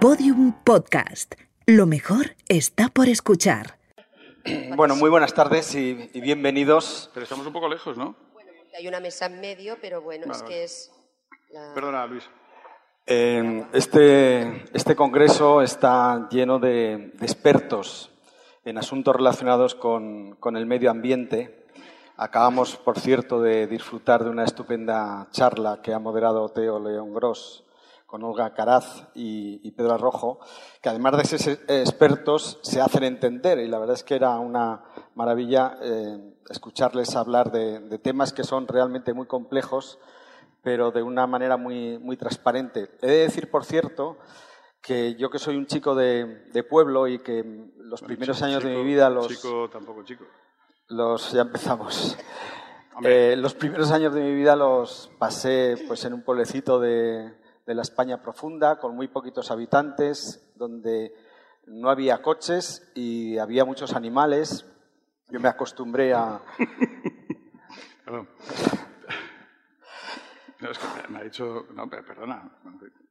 Podium Podcast. Lo mejor está por escuchar. Bueno, muy buenas tardes y, y bienvenidos. Pero estamos un poco lejos, ¿no? Bueno, porque hay una mesa en medio, pero bueno, Vale, es vale. que es... la- Perdona, Luis. Eh, este, este congreso está lleno de, de expertos en asuntos relacionados con, con el medio ambiente. Acabamos, por cierto, de disfrutar de una estupenda charla que ha moderado Teo León Gross con Olga Caraz y, y Pedro Arrojo, que además de ser expertos se hacen entender y la verdad es que era una maravilla eh, escucharles hablar de, de temas que son realmente muy complejos pero de una manera muy, muy transparente. He de decir, por cierto, que yo que soy un chico de, de pueblo y que los Bueno, primeros chico- años de chico- mi vida los, Chico, tampoco chico. los ya empezamos. Eh, los primeros años de mi vida los pasé pues en un pueblecito de, de la España profunda, con muy poquitos habitantes, donde no había coches y había muchos animales. Yo me acostumbré a, Perdón. No, es que me- me ha dicho... No, pero perdona.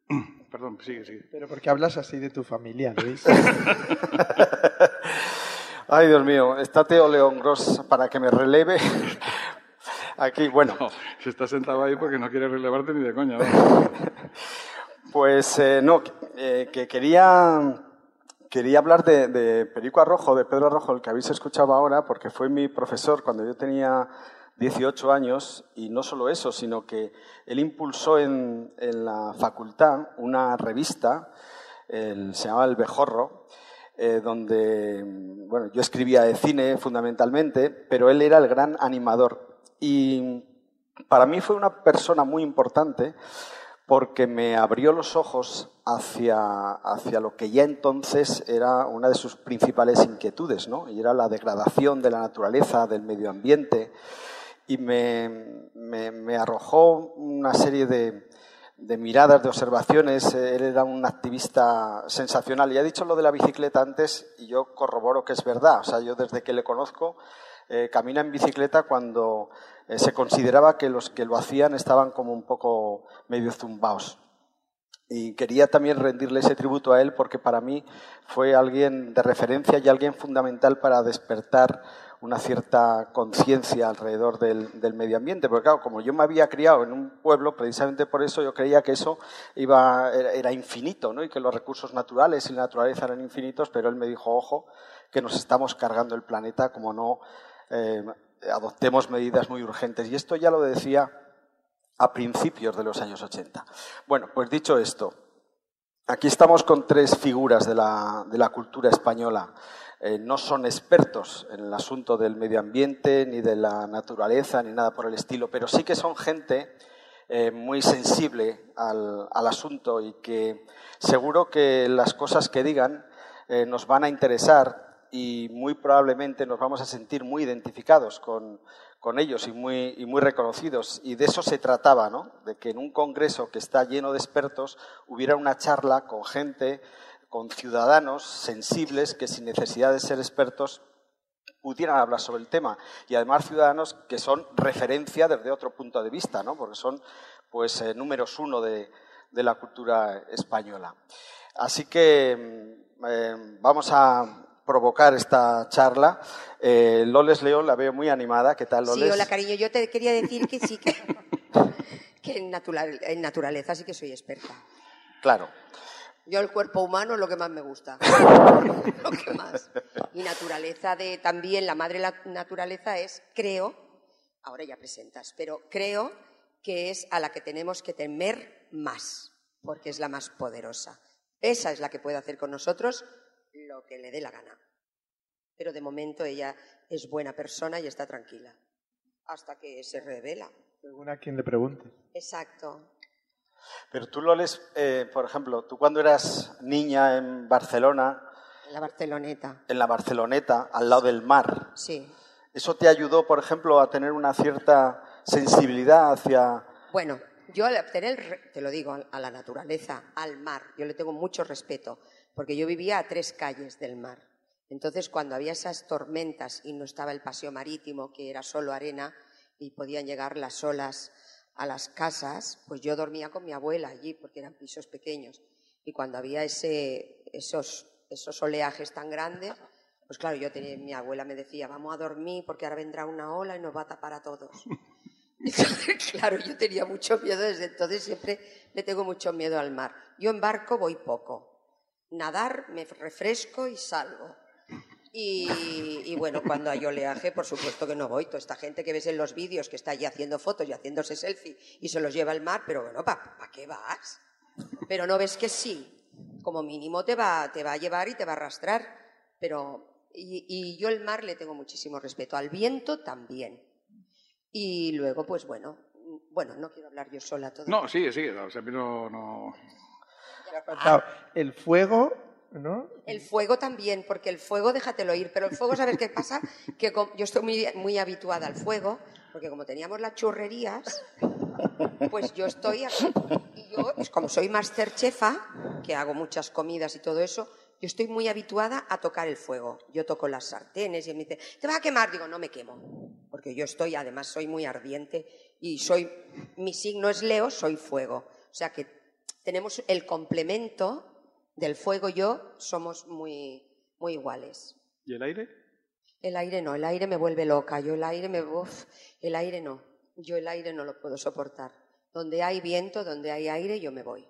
Perdón, sigue, sigue. Pero porque hablas así de tu familia, Luis. Ay, Dios mío, está Teo León Gross para que me releve. Aquí, bueno, No, se está sentado ahí porque no quiere relevarte ni de coña. ¿no? pues eh, no, eh, que quería, quería hablar de, de Perico Arrojo, de Pedro Arrojo, el que habéis escuchado ahora, porque fue mi profesor cuando yo tenía 18 años, y no solo eso, sino que él impulsó en, en la facultad una revista, el- se llamaba El Bejorro, eh, donde bueno, yo escribía de cine fundamentalmente, pero él era el gran animador. Y para mí fue una persona muy importante porque me abrió los ojos hacia, hacia lo que ya entonces era una de sus principales inquietudes, ¿no? y era la degradación de la naturaleza, del medio ambiente, y me, me- me arrojó una serie de, de miradas, de observaciones. Él era un activista sensacional. Y ha dicho lo de la bicicleta antes y yo corroboro que es verdad. O sea, yo desde que le conozco eh, camina en bicicleta cuando eh, se consideraba que los que lo hacían estaban como un poco medio zumbaos. Y quería también rendirle ese tributo a él porque para mí fue alguien de referencia y alguien fundamental para despertar una cierta conciencia alrededor del, del medio ambiente. Porque claro, como yo me había criado en un pueblo, precisamente por eso yo creía que eso iba, era, infinito, ¿no? Y que los recursos naturales y la naturaleza eran infinitos, pero él me dijo, ojo, que nos estamos cargando el planeta como no eh, adoptemos medidas muy urgentes. Y esto ya lo decía a principios de los años 80. Bueno, pues dicho esto, aquí estamos con tres figuras de la, de la cultura española. Eh, no son expertos en el asunto del medio ambiente, ni de la naturaleza, ni nada por el estilo, pero sí que son gente eh, muy sensible al, asunto y que seguro que las cosas que digan eh, nos van a interesar y muy probablemente nos vamos a sentir muy identificados con, con ellos y muy, y muy reconocidos. Y de eso se trataba, ¿no? De que en un congreso que está lleno de expertos hubiera una charla con gente, con ciudadanos sensibles que sin necesidad de ser expertos pudieran hablar sobre el tema. Y además ciudadanos que son referencia desde otro punto de vista, ¿no? Porque son pues eh, números uno de, de la cultura española. Así que mm, eh, vamos a provocar esta charla. Eh, Loles León la veo muy animada. ¿Qué tal, Loles? Sí, hola cariño, yo te quería decir que sí que, que en, natural- en naturaleza sí que soy experta. Claro. Yo el cuerpo humano es lo que más me gusta. lo que más. Y naturaleza de también, la madre la naturaleza es, creo, ahora ya presentas, pero creo que es a la que tenemos que temer más, porque es la más poderosa. Esa es la que puede hacer con nosotros lo que le dé la gana. Pero de momento ella es buena persona y está tranquila, hasta que se revela. Según a quien le pregunte. Exacto. Pero tú, Loles, eh, por ejemplo, tú cuando eras niña en Barcelona, La Barceloneta. en la Barceloneta, al lado del mar, Sí. ¿eso te ayudó, por ejemplo, a tener una cierta sensibilidad hacia... Bueno, yo al tener, te lo digo, a la naturaleza, al mar, yo le tengo mucho respeto, porque yo vivía a tres calles del mar. Entonces, cuando había esas tormentas y no estaba el paseo marítimo, que era solo arena, y podían llegar las olas a las casas, pues yo dormía con mi abuela allí, porque eran pisos pequeños. Y cuando había ese, esos, esos oleajes tan grandes, pues claro, yo tenía, mi abuela me decía, vamos a dormir porque ahora vendrá una ola y nos va a tapar a todos. Entonces, claro, yo tenía mucho miedo desde entonces, siempre le tengo mucho miedo al mar. Yo en barco voy poco. Nadar, me refresco y salgo. Y, y bueno, cuando hay oleaje, por supuesto que no voy. Toda esta gente que ves en los vídeos que está allí haciendo fotos y haciéndose selfie y se los lleva al mar, pero bueno, ¿para qué vas? Pero no ves que sí. Como mínimo te va, te va a llevar y te va a arrastrar. Pero, y, y yo el mar le tengo muchísimo respeto. Al viento también. Y luego, pues bueno, bueno, no quiero hablar yo sola todo. No, sigue, sigue. O sea, a mí no, el fuego, ¿no? El fuego también, porque el fuego déjatelo ir, pero el fuego, ¿sabes qué pasa? Que yo estoy muy, muy habituada al fuego, porque como teníamos las churrerías, pues yo estoy aquí. Y yo, pues como soy masterchefa, que hago muchas comidas y todo eso, yo estoy muy habituada a tocar el fuego. Yo toco las sartenes y me dice, ¿te va a quemar? Digo, no me quemo, porque yo estoy, además soy muy ardiente y soy, mi signo es Leo, soy fuego. O sea que tenemos el complemento del fuego y yo somos muy, muy iguales. ¿Y el aire? El aire no, el aire me vuelve loca. Yo el aire me. uf, el aire no. Yo el aire no lo puedo soportar. Donde hay viento, donde hay aire, yo me voy.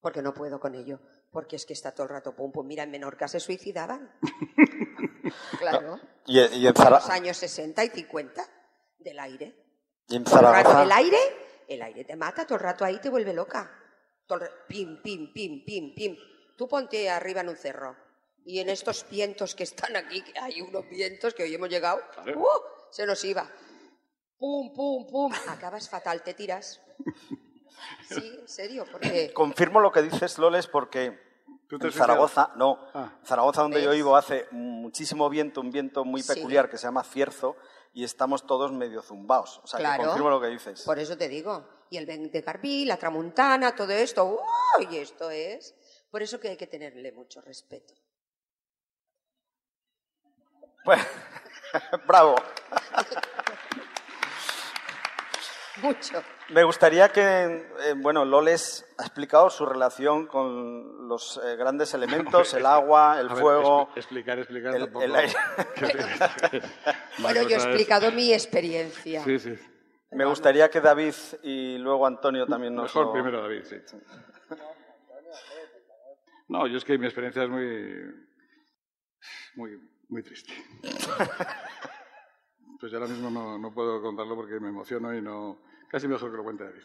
Porque no puedo con ello. Porque es que está todo el rato pum pum. Mira, en Menorca se suicidaban. claro. Y, y en, Zara- los años 60 y 50 del aire. y en Zaragoza. El aire, el aire te mata, todo el rato ahí te vuelve loca. Todo el ra- pim, pim, pim, pim, pim. Tú ponte arriba en un cerro. Y en estos vientos que están aquí, que hay unos vientos que hoy hemos llegado, Claro. ¡uh! se nos iba. Pum, pum, pum. Acabas fatal, te tiras. Sí, en serio, porque Confirmo lo que dices, Loles, porque ¿Tú te en Zaragoza, no, Ah. Zaragoza donde yo vivo hace muchísimo viento, un viento muy Sí. peculiar que se llama cierzo y estamos todos medio zumbaos. O sea, que Claro. confirmo lo que dices. Por eso te digo. Y el de Garbí, la tramuntana, todo esto. ¡uh! Y esto es. Por eso que hay que tenerle mucho respeto. Bueno, bravo. Mucho. Me gustaría que, eh, bueno, Loles ha explicado su relación con los eh, grandes elementos, el agua, el A fuego. expli- explicar, explicar el- tampoco. el aire. La Bueno, yo he explicado mi experiencia. Sí, sí. Me gustaría que David y luego Antonio también nos Mejor lo- primero David, sí. No, yo es que mi experiencia es muy. muy, muy triste. Pues ahora mismo no, no puedo contarlo porque me emociono y no. Casi mejor que lo cuente David.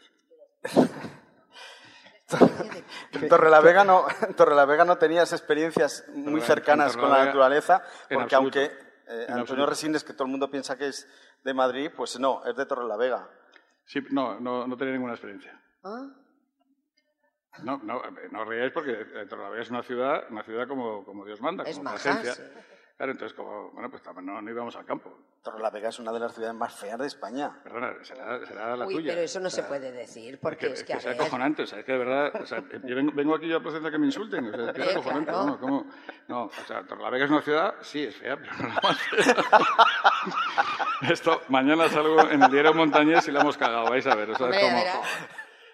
En Torrelavega no, Torrelavega no tenías experiencias muy Torre- cercanas con la naturaleza, porque aunque eh, En Antonio. Resines, que todo el mundo piensa que es de Madrid, pues no, es de Torrelavega. Sí, no, no, no tenía ninguna experiencia. Ah, No, no, no os reíais porque eh, Torrelavega es una ciudad, una ciudad como, como Dios manda, Es como Plasencia. sí. Claro, entonces, como, bueno, pues no, no íbamos al campo. Torrelavega es una de las ciudades más feas de España. Perdona, será, será la Uy, tuya. pero eso no se puede decir, porque es que, a es ver, acojonante, o sea, es que de verdad, o sea, yo vengo, vengo aquí yo a Plasencia que me insulten, o sea, es que es Eh, acojonante, claro. ¿no? ¿Cómo? No, o sea, Torrelavega es una ciudad, sí, es fea, pero no la más fea. Esto, mañana salgo en el diario Montañés y la hemos cagado, vais a ver, o sea, es como...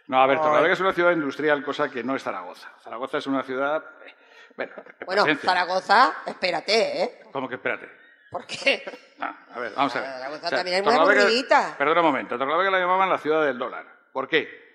No, a ver, Torrelavega es una ciudad industrial, cosa que no es Zaragoza. Zaragoza es una ciudad, eh, bueno, bueno, Plasencia. Zaragoza, espérate, ¿eh? ¿Cómo que espérate? ¿Por qué? No, a ver, vamos a ver. Zaragoza también es muy aburridita. Perdona un momento. Torrelavega la llamaban la ciudad del dólar. ¿Por qué?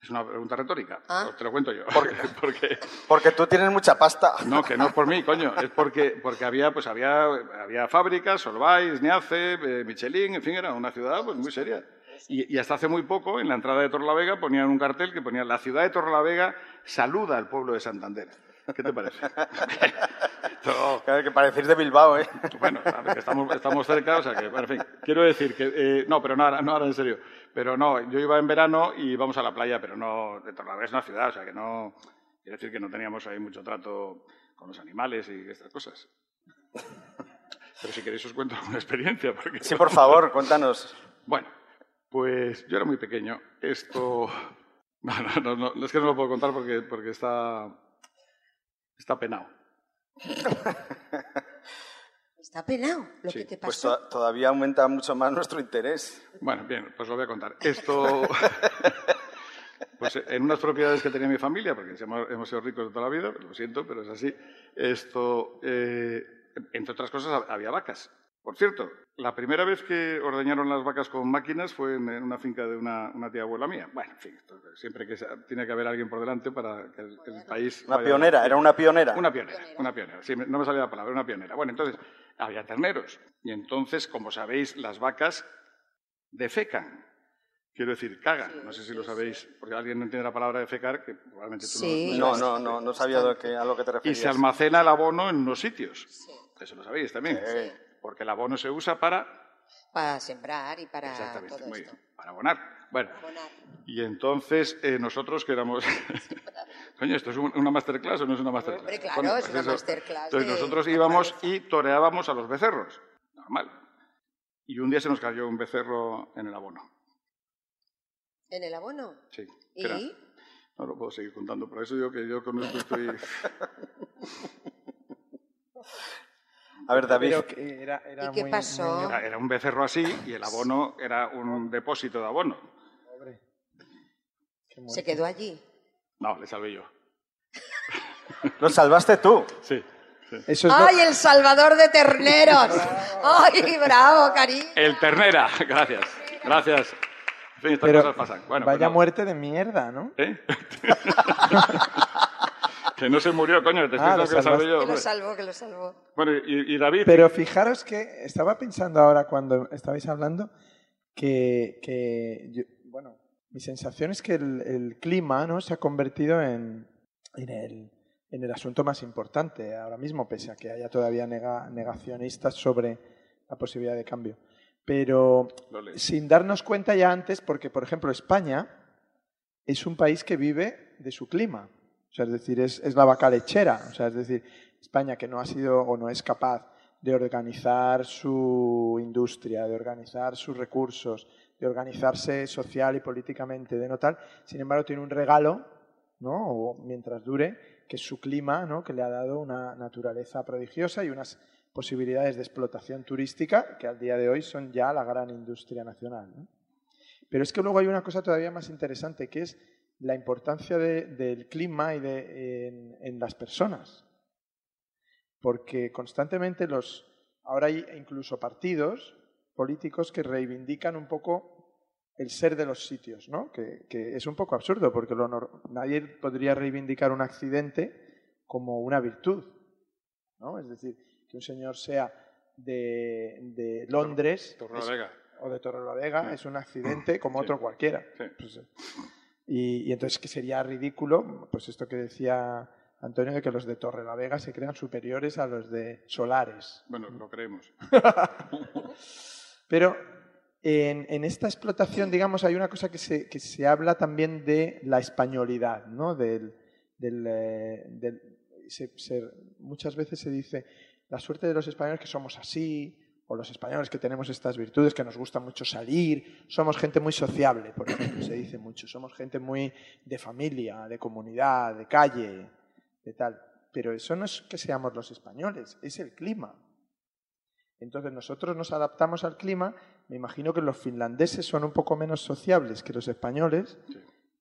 Es una pregunta retórica. Ah. Pues te lo cuento yo. ¿Por qué? Porque tú tienes mucha pasta. No, que no es por mí, coño. Es porque, porque había, pues había, había fábricas, Solvay, Niace, eh, Michelin, en fin, era una ciudad pues, muy seria. Y, y hasta hace muy poco, en la entrada de Torrelavega, ponían un cartel que ponía la ciudad de Torrelavega saluda al pueblo de Santander. ¿Qué te parece? Esto- Claro, que parecéis de Bilbao, ¿eh? bueno, que estamos, estamos cerca, o sea que, bueno, en fin, quiero decir que, eh, no, pero no ahora, no ahora en serio, pero no, yo iba en verano y vamos a la playa, pero no, de Torrelavega es una ciudad, o sea que no, quiero decir que no teníamos ahí mucho trato con los animales y estas cosas. Pero si queréis os cuento una experiencia, porque... Sí, por favor, cuéntanos. Bueno, pues yo era muy pequeño, esto... No, no, no, no, es que no lo puedo contar porque, porque está, está penado. Está penado lo Sí, que te Pues pasó. to- todavía aumenta mucho más nuestro interés. Bueno, bien, pues lo voy a contar. Esto. Pues en unas propiedades que tenía mi familia, porque hemos, hemos sido ricos de toda la vida, lo siento, pero es así, esto, eh, entre otras cosas, había vacas. Por cierto, la primera vez que ordeñaron las vacas con máquinas fue en, una finca de una, una, tía abuela mía. Bueno, en fin, siempre que sea, tiene que haber alguien por delante para que el, el país... Una vaya- pionera, era una pionera. Una pionera, una pionera. Sí, no me salía la palabra, una pionera. Bueno, entonces, había terneros. Y entonces, como sabéis, las vacas defecan. Quiero decir, cagan. No sé si lo sabéis, porque alguien no entiende la palabra defecar, que probablemente tú Sí. No, sabes. no, no, no sabía a lo que te Y referías. se almacena el abono en unos sitios. Eso lo sabéis también. Porque el abono se usa para... Para sembrar y para Exactamente, todo muy esto. bien, para abonar. Bueno, Abonar. y entonces eh, nosotros que éramos... Coño, ¿esto es un- una masterclass o no es una masterclass? Hombre, claro, Bueno, es pues una eso. masterclass Entonces de nosotros íbamos y toreábamos a los becerros. Normal. Y un día se nos cayó un becerro en el abono. ¿En el abono? Sí. ¿Y? No lo puedo seguir contando, por eso digo que yo con esto estoy... A ver, David, era, era ¿Y qué muy- pasó? muy Era, era un becerro así y el abono era un depósito de abono. pobre. Qué muerte. ¿Se quedó allí? No, le salvé yo. lo salvaste tú. Sí. Eso es lo- ¡Ay, el salvador de terneros! ¡Ay, bravo, cariño! El ternera, gracias. Gracias. En fin, estas pero cosas pasan. Bueno, vaya pues muerte de mierda, ¿no? ¿Eh? que no se murió, coño, te estoy Ah, lo que lo salvé yo. Que lo hombre. salvó, que lo salvó. Bueno, y, y David, Pero fijaros que estaba pensando ahora cuando estabais hablando que, que yo- bueno, mi sensación es que el, el clima ¿no? se ha convertido en, en, el, en el asunto más importante ahora mismo, pese a que haya todavía nega- negacionistas sobre la posibilidad de cambio. Pero sin darnos cuenta ya antes, porque por ejemplo España es un país que vive de su clima. O sea, es decir, es, es la vaca lechera. O sea, es decir, España que no ha sido o no es capaz de organizar su industria, de organizar sus recursos, de organizarse social y políticamente, de no tal, sin embargo tiene un regalo, ¿no? O mientras dure, que es su clima, ¿no? Que le ha dado una naturaleza prodigiosa y unas posibilidades de explotación turística que al día de hoy son ya la gran industria nacional. Pero es que luego hay una cosa todavía más interesante, que es la importancia de- del clima y de, en, en las personas. Porque constantemente los. Ahora hay incluso partidos políticos que reivindican un poco el ser de los sitios, ¿no? Que, que es un poco absurdo, porque lo nadie podría reivindicar un accidente como una virtud, ¿no? Es decir, que un señor sea de, de Londres Torre es- la Vega. o de Torrelavega Sí. es un accidente como Sí. otro cualquiera. Sí. Pues, eh, y, y entonces que sería ridículo, pues esto que decía Antonio, de que los de Torrelavega se crean superiores a los de Solares. Bueno, lo creemos. Pero en, en esta explotación, digamos, hay una cosa que se, que se habla también de la españolidad, ¿no? Del, del, eh, del- se- se- muchas veces se dice la suerte de los españoles que somos así, o los españoles que tenemos estas virtudes, que nos gusta mucho salir, somos gente muy sociable, por ejemplo, se dice mucho, somos gente muy de familia, de comunidad, de calle, de tal. Pero eso no es que seamos los españoles, es el clima. Entonces nosotros nos adaptamos al clima. Me imagino que los finlandeses son un poco menos sociables que los españoles, Sí.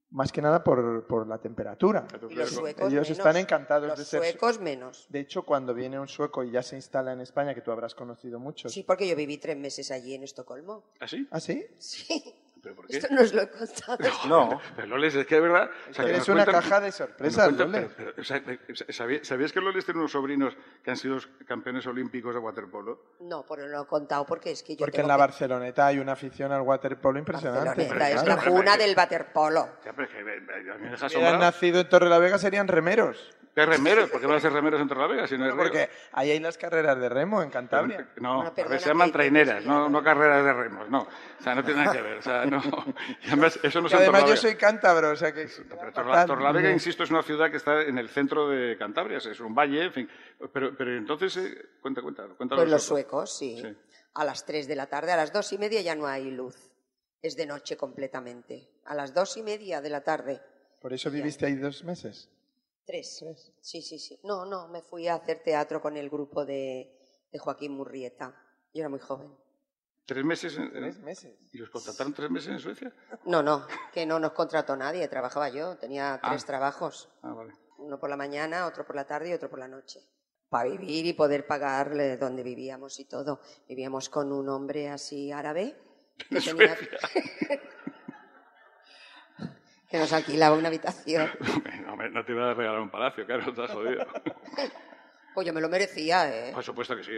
Más que nada por, por la temperatura. Y los suecos Ellos menos. están encantados Los de ser. suecos menos. De hecho, cuando viene un sueco y ya se instala en España, que tú habrás conocido muchos. Sí, porque yo viví tres meses allí en Estocolmo. ¿Ah, sí? ¿Ah, sí? Sí, ¿Pero por qué? esto no os lo he contado. No. Pero Loles, es que de verdad... o sea, nos una cuentan- caja de sorpresas, cuentan- Loles. pero- pero, o sea, eh, ¿sabí- ¿Sabías que Loles tiene unos sobrinos que han sido campeones olímpicos de waterpolo? No, pero no lo he contado porque es que yo Porque tengo en la que- Barceloneta hay una afición al waterpolo impresionante. Barceloneta es Claro. la cuna del waterpolo. Ya, pero es que eh, a mí me deja Si hubieran nacido en Torrelavega serían remeros. ¿Qué remeros? ¿Por qué van a ser remeros en Torrelavega si no es río? Porque ahí hay las carreras de remo en Cantabria. No, Bueno, a ver, perdona se llaman traineras, no, no carreras de remos, no. O sea, no tiene nada que ver. O sea, no. Y además, eso no es Que en además yo soy cántabro, o sea que... Pero Torla- Torrelavega, insisto, es una ciudad que está en el centro de Cantabria, es un valle, en fin. Pero, pero entonces, eh, cuenta, cuenta, cuenta Pues los suecos. sí. Sí. A las 3 de la tarde, a las dos y media ya no hay luz. Es de noche completamente. A las dos y media de la tarde. Por eso viviste ahí dos meses. Tres. Sí, sí, sí. No, no, me fui a hacer teatro con el grupo de, de Joaquín Murrieta. Yo era muy joven. ¿Tres meses? En, Tres meses. ¿Y los contrataron tres meses en Suecia? No, no, que no nos contrató nadie, trabajaba yo, tenía tres trabajos. Ah, vale. Uno por la mañana, otro por la tarde y otro por la noche. Para vivir y poder pagarle donde vivíamos y todo. Vivíamos con un hombre así árabe que, En tenía- Suecia. que nos alquilaba una habitación. No, hombre, no te iba a regalar un palacio, claro, estás jodido. Pues yo me lo merecía, ¿eh? Por supuesto que sí.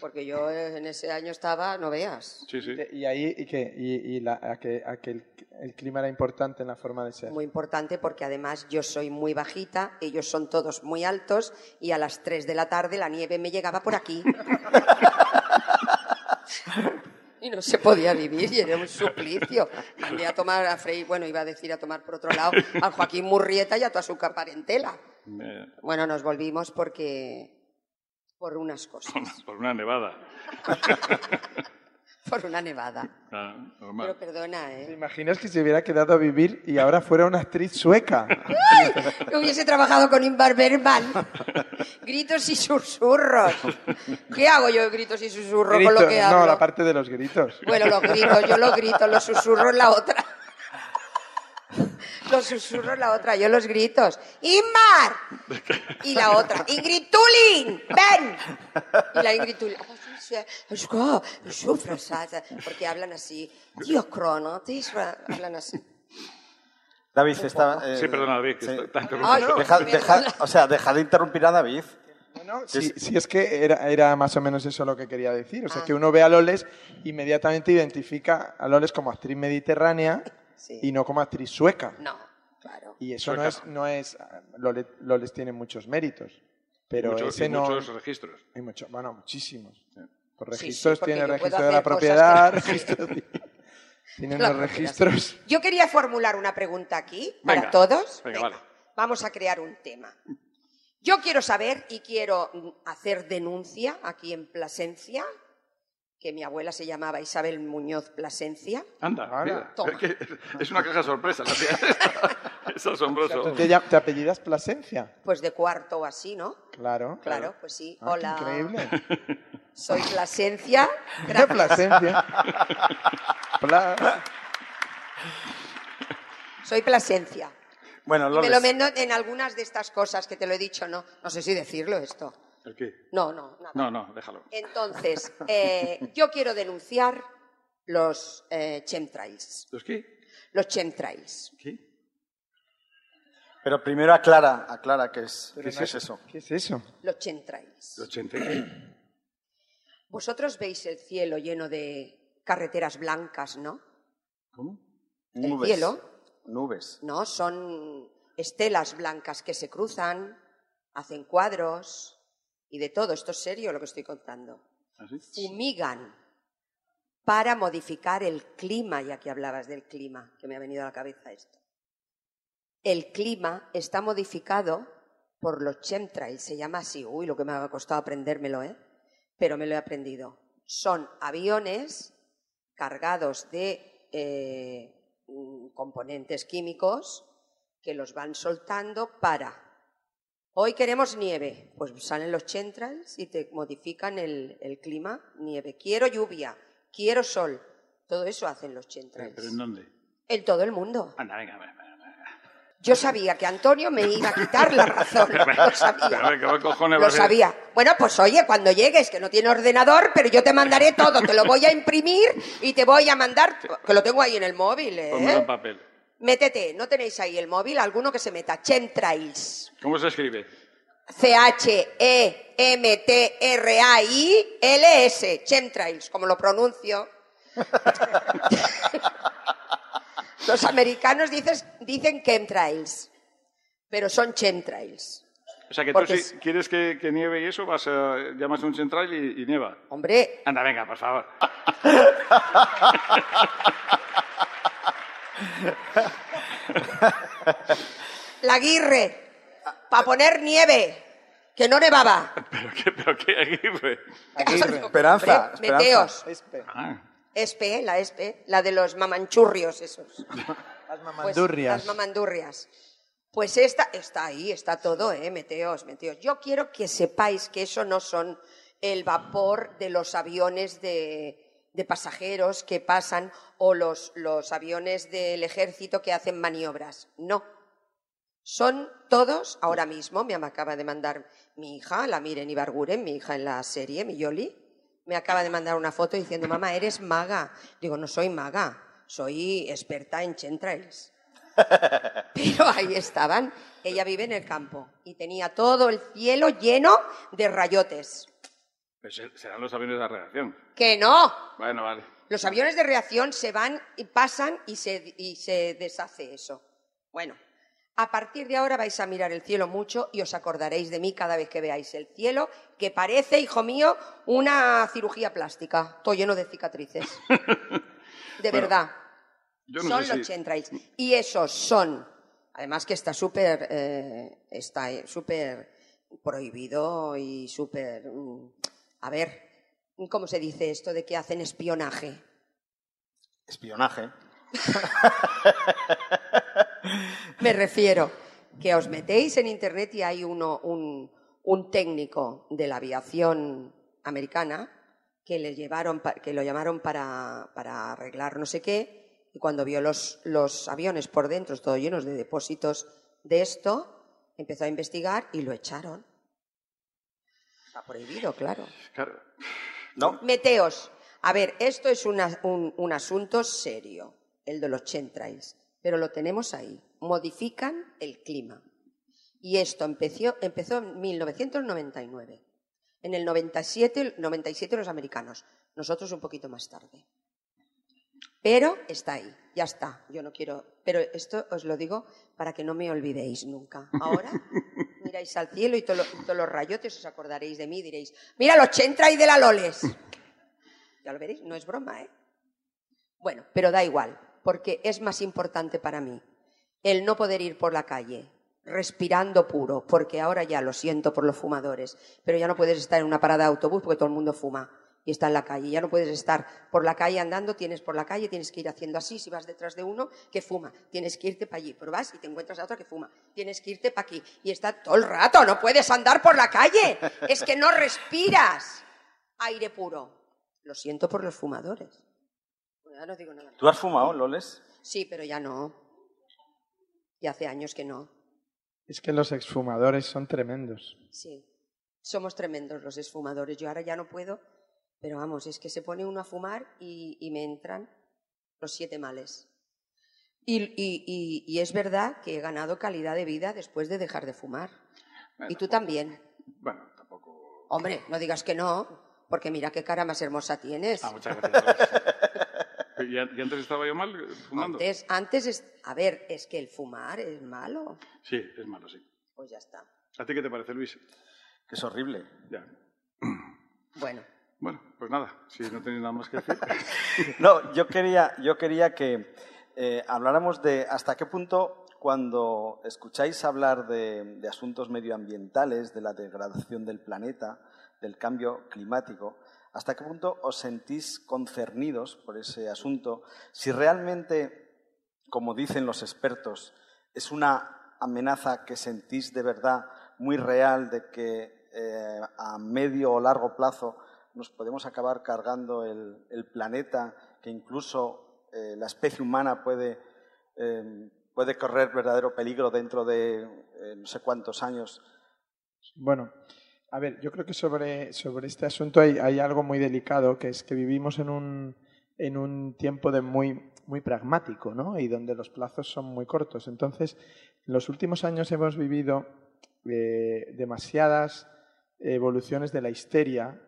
Porque yo en ese año estaba, no veas, Sí, sí. ¿Y ahí y qué? ¿Y, y la- a que, a que el, el clima era importante en la forma de ser? muy importante porque además yo soy muy bajita, ellos son todos muy altos y a las 3 de la tarde la nieve me llegaba por aquí. Y no se podía vivir y era un suplicio. Mandé a tomar a Frei, bueno, iba a decir a tomar por otro lado, a Joaquín Murrieta y a toda su parentela. Bueno, nos volvimos porque por unas cosas, por una nevada. por una nevada. Ah, Pero normal. perdona, ¿Te ¿eh? imaginas que se hubiera quedado a vivir y ahora fuera una actriz sueca? Que hubiese trabajado con Invar Bergman. Gritos y susurros. ¿Qué hago yo de gritos y susurros con lo que hablo? no, la parte de los gritos. Bueno, los gritos, yo los grito, los susurros la otra. Los susurros la otra, yo los gritos. ¡Inmar! Y la otra, Ingrid Tulin, ven. Y la Ingrid Tulin, porque hablan así. Dios crono, hablan así. David, está... eh, Sí, perdona, David, que sí. está- no. Deja, deja- o sea, deja de interrumpir a David. Si, si es que era, era más o menos eso lo que quería decir. O sea, que uno ve a Loles, inmediatamente identifica a Loles como actriz mediterránea Sí. y no como actriz sueca. No, claro. Y eso no es, no es Loles, Loles tiene muchos méritos, pero Muchos- ese y no... muchos registros. Hay mucho, bueno, muchísimos. Por Sí, sí, registros tiene registro de la propiedad, que- registro de- tiene Claro, unos que las- registros. Yo quería formular una pregunta aquí para Venga, todos. venga, vale. Vamos a crear un tema. Yo quiero saber y quiero mm, hacer denuncia aquí en Plasencia, que mi abuela se llamaba Isabel Muñoz Plasencia. Anda, mira. Toma. Es, que es una caja sorpresa. la tía esta. Es asombroso. ¿Te, te apellidas Plasencia? Pues de cuarto o así, ¿no? Claro. Claro, pues sí. Ah, Hola. increíble. Soy Plasencia. Gracias. Plasencia. Pla- Soy Plasencia. Bueno, Y me lo menos en algunas de estas cosas que te lo he dicho, no. No sé si decirlo esto. ¿El qué? No, no, nada. No, no, déjalo. Entonces, eh, yo quiero denunciar los eh, chemtrails. ¿Los qué? Los chemtrails. ¿Qué? pero primero aclara, aclara qué es, Pero qué no es eso. ¿Qué es eso? Los chemtrails. ¿Los 80 y qué? Vosotros veis el cielo lleno de carreteras blancas, ¿no? ¿Cómo? El Nubes. cielo. Nubes. ¿No? Son estelas blancas que se cruzan, hacen cuadros y de todo. Esto es serio lo que estoy contando. ¿Así? Fumigan para modificar el clima, ya que hablabas del clima, que me ha venido a la cabeza esto. El clima está modificado por los chemtrails, se llama así. Uy, lo que me ha costado aprendérmelo, ¿eh? Pero me lo he aprendido. Son aviones cargados de eh, mm, componentes químicos que los van soltando para. Hoy queremos nieve, pues salen los chemtrails y te modifican el, el clima, nieve. Quiero lluvia, quiero sol. Todo eso hacen los ¿Pero chemtrails. en dónde? En todo el mundo. Anda, venga, venga. venga. Yo sabía que Antonio me iba a quitar la razón. Lo Pero, sabía. venga, ¿qué cojones Lo vas a- sabía. Bueno, pues oye, cuando llegues, que no tiene ordenador, pero yo te mandaré todo, te lo voy a imprimir y te voy a mandar, que lo tengo ahí en el móvil, Pónmelo en ¿eh? papel. Métete, ¿no tenéis ahí el móvil? Alguno que se meta, Chemtrails. ¿Cómo se escribe? C-H-E-M-T-R-A-I-L-S, Chemtrails, como lo pronuncio. Los americanos dices- dicen chemtrails, pero son chemtrails. O sea, que tú si es- quieres que, que nieve y eso, vas a, llamas a un central y, y nieva. Hombre, Anda, venga, por favor. la Aguirre, para poner nieve, que no nevaba. ¿Pero qué, pero qué Aguirre? Aguirre. Esperanza, Hombre, esperanza. Meteos, Espe. Ah, Espe, la Espe, la de los mamanchurrios esos. Las Pues, mamandurrias. las mamandurrias. Pues esta está ahí, está todo, ¿eh? Meteos, meteos. Yo quiero que sepáis que eso no son el vapor de los aviones de, de pasajeros que pasan o los, los aviones del ejército que hacen maniobras. No. Son todos, ahora mismo, me acaba de mandar mi hija, la Miren Ibarguren, mi hija en la serie, mi Yoli, me acaba de mandar una foto diciendo, mamá, eres maga. Digo, no soy maga, soy experta en chentrails. Pero ahí estaban. Ella vive en el campo y tenía todo el cielo lleno de rayotes. Pues serán los aviones de reacción. ¡Que no! Bueno, vale. Los aviones de reacción se van y pasan y se, y se deshace eso. Bueno, a partir de ahora vais a mirar el cielo mucho y os acordaréis de mí cada vez que veáis el cielo, que parece, hijo mío, una cirugía plástica, todo lleno de cicatrices. De verdad. Yo no son los si-. Y esos son, además que está súper, eh, está eh, súper prohibido y súper, mm, a ver, ¿cómo se dice esto de que hacen espionaje? Espionaje. Me refiero que os metéis en internet y hay uno, un, un técnico de la aviación americana que le llevaron, que lo llamaron para, para arreglar no sé qué, y cuando vio los, los aviones por dentro, todos llenos de depósitos de esto, empezó a investigar y lo echaron. Está prohibido, claro. Claro. ¿No? Meteos. A ver, esto es una- un, un asunto serio, el de los chemtrails, pero lo tenemos ahí. Modifican el clima. Y esto empezó, empezó en 1999. En el 97, 97 los americanos, nosotros un poquito más tarde. Pero está ahí, ya está. Yo no quiero. Pero esto os lo digo para que no me olvidéis nunca. Ahora miráis al cielo y todos los rayotes os acordaréis de mí y diréis: ¡Mira los chentrai de la Loles! Ya lo veréis, no es broma, ¿eh? Bueno, pero da igual, porque es más importante para mí el no poder ir por la calle respirando puro, porque ahora ya lo siento por los fumadores, pero ya no puedes estar en una parada de autobús porque todo el mundo fuma y está en la calle. Ya no puedes estar por la calle andando, tienes por la calle, tienes que ir haciendo así, si vas detrás de uno que fuma, tienes que irte para allí, pero vas y te encuentras a otro que fuma, tienes que irte para aquí y está todo el rato, no puedes andar por la calle, es que no respiras aire puro. Lo siento por los fumadores. Ya no digo nada. ¿Tú has fumado, Loles? Sí, pero ya no. Y hace años que no. Es que los exfumadores son tremendos. Sí. Somos tremendos los esfumadores. Yo ahora ya no puedo, pero vamos, es que se pone uno a fumar y, y me entran los siete males. Y, y- y- y es verdad que he ganado calidad de vida después de dejar de fumar. Y tú también. Bueno, tampoco. Hombre, no digas que no, porque mira qué cara más hermosa tienes. Ah, muchas gracias. ¿Y, an- y antes estaba yo mal fumando? Antes, antes es, a ver, es que el fumar es malo. Sí, es malo, sí. Pues ya está. ¿A ti qué te parece, Luis? Que es horrible. Ya. Bueno, Bueno, pues nada, si no tenéis nada más que decir. No, yo quería, yo quería que eh, habláramos de hasta qué punto cuando escucháis hablar de, asuntos medioambientales, de la degradación del planeta, del cambio climático, hasta qué punto os sentís concernidos por ese asunto, si realmente, como dicen los expertos, es una amenaza que sentís de verdad muy real de que eh, a medio o largo plazo nos podemos acabar cargando el, planeta, que incluso eh, la especie humana puede, eh, puede correr verdadero peligro dentro de eh, no sé cuántos años. Bueno, a ver, yo creo que sobre, sobre este asunto hay, hay algo muy delicado, que es que vivimos en un, en un tiempo de muy, muy pragmático, ¿no? Y donde los plazos son muy cortos. Entonces, en los últimos años hemos vivido eh, demasiadas evoluciones de la histeria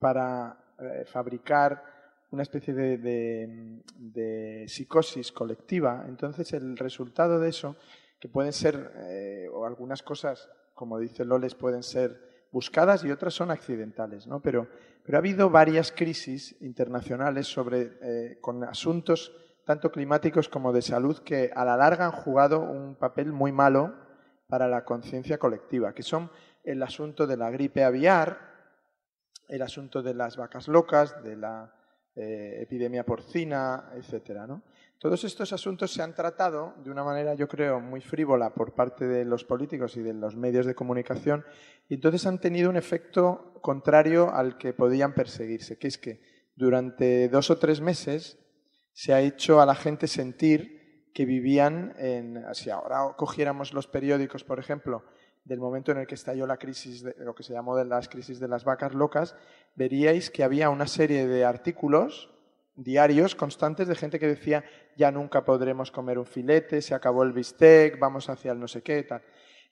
para eh, fabricar una especie de, psicosis colectiva. Entonces, el resultado de eso, que pueden ser, eh, o algunas cosas, como dice Loles, pueden ser buscadas y otras son accidentales, ¿no? Pero, pero ha habido varias crisis internacionales sobre, eh, con asuntos tanto climáticos como de salud que a la larga han jugado un papel muy malo para la conciencia colectiva, que son el asunto de la gripe aviar, el asunto de las vacas locas, de la eh, epidemia porcina, etcétera, ¿no? Todos estos asuntos se han tratado de una manera, yo creo, muy frívola por parte de los políticos y de los medios de comunicación, y entonces han tenido un efecto contrario al que podían perseguirse, que es que durante dos o tres meses se ha hecho a la gente sentir que vivían en... Si ahora cogiéramos los periódicos, por ejemplo, del momento en el que estalló la crisis, de, lo que se llamó de las crisis de las vacas locas, veríais que había una serie de artículos diarios constantes de gente que decía ya nunca podremos comer un filete, se acabó el bistec, vamos hacia el no sé qué, tal.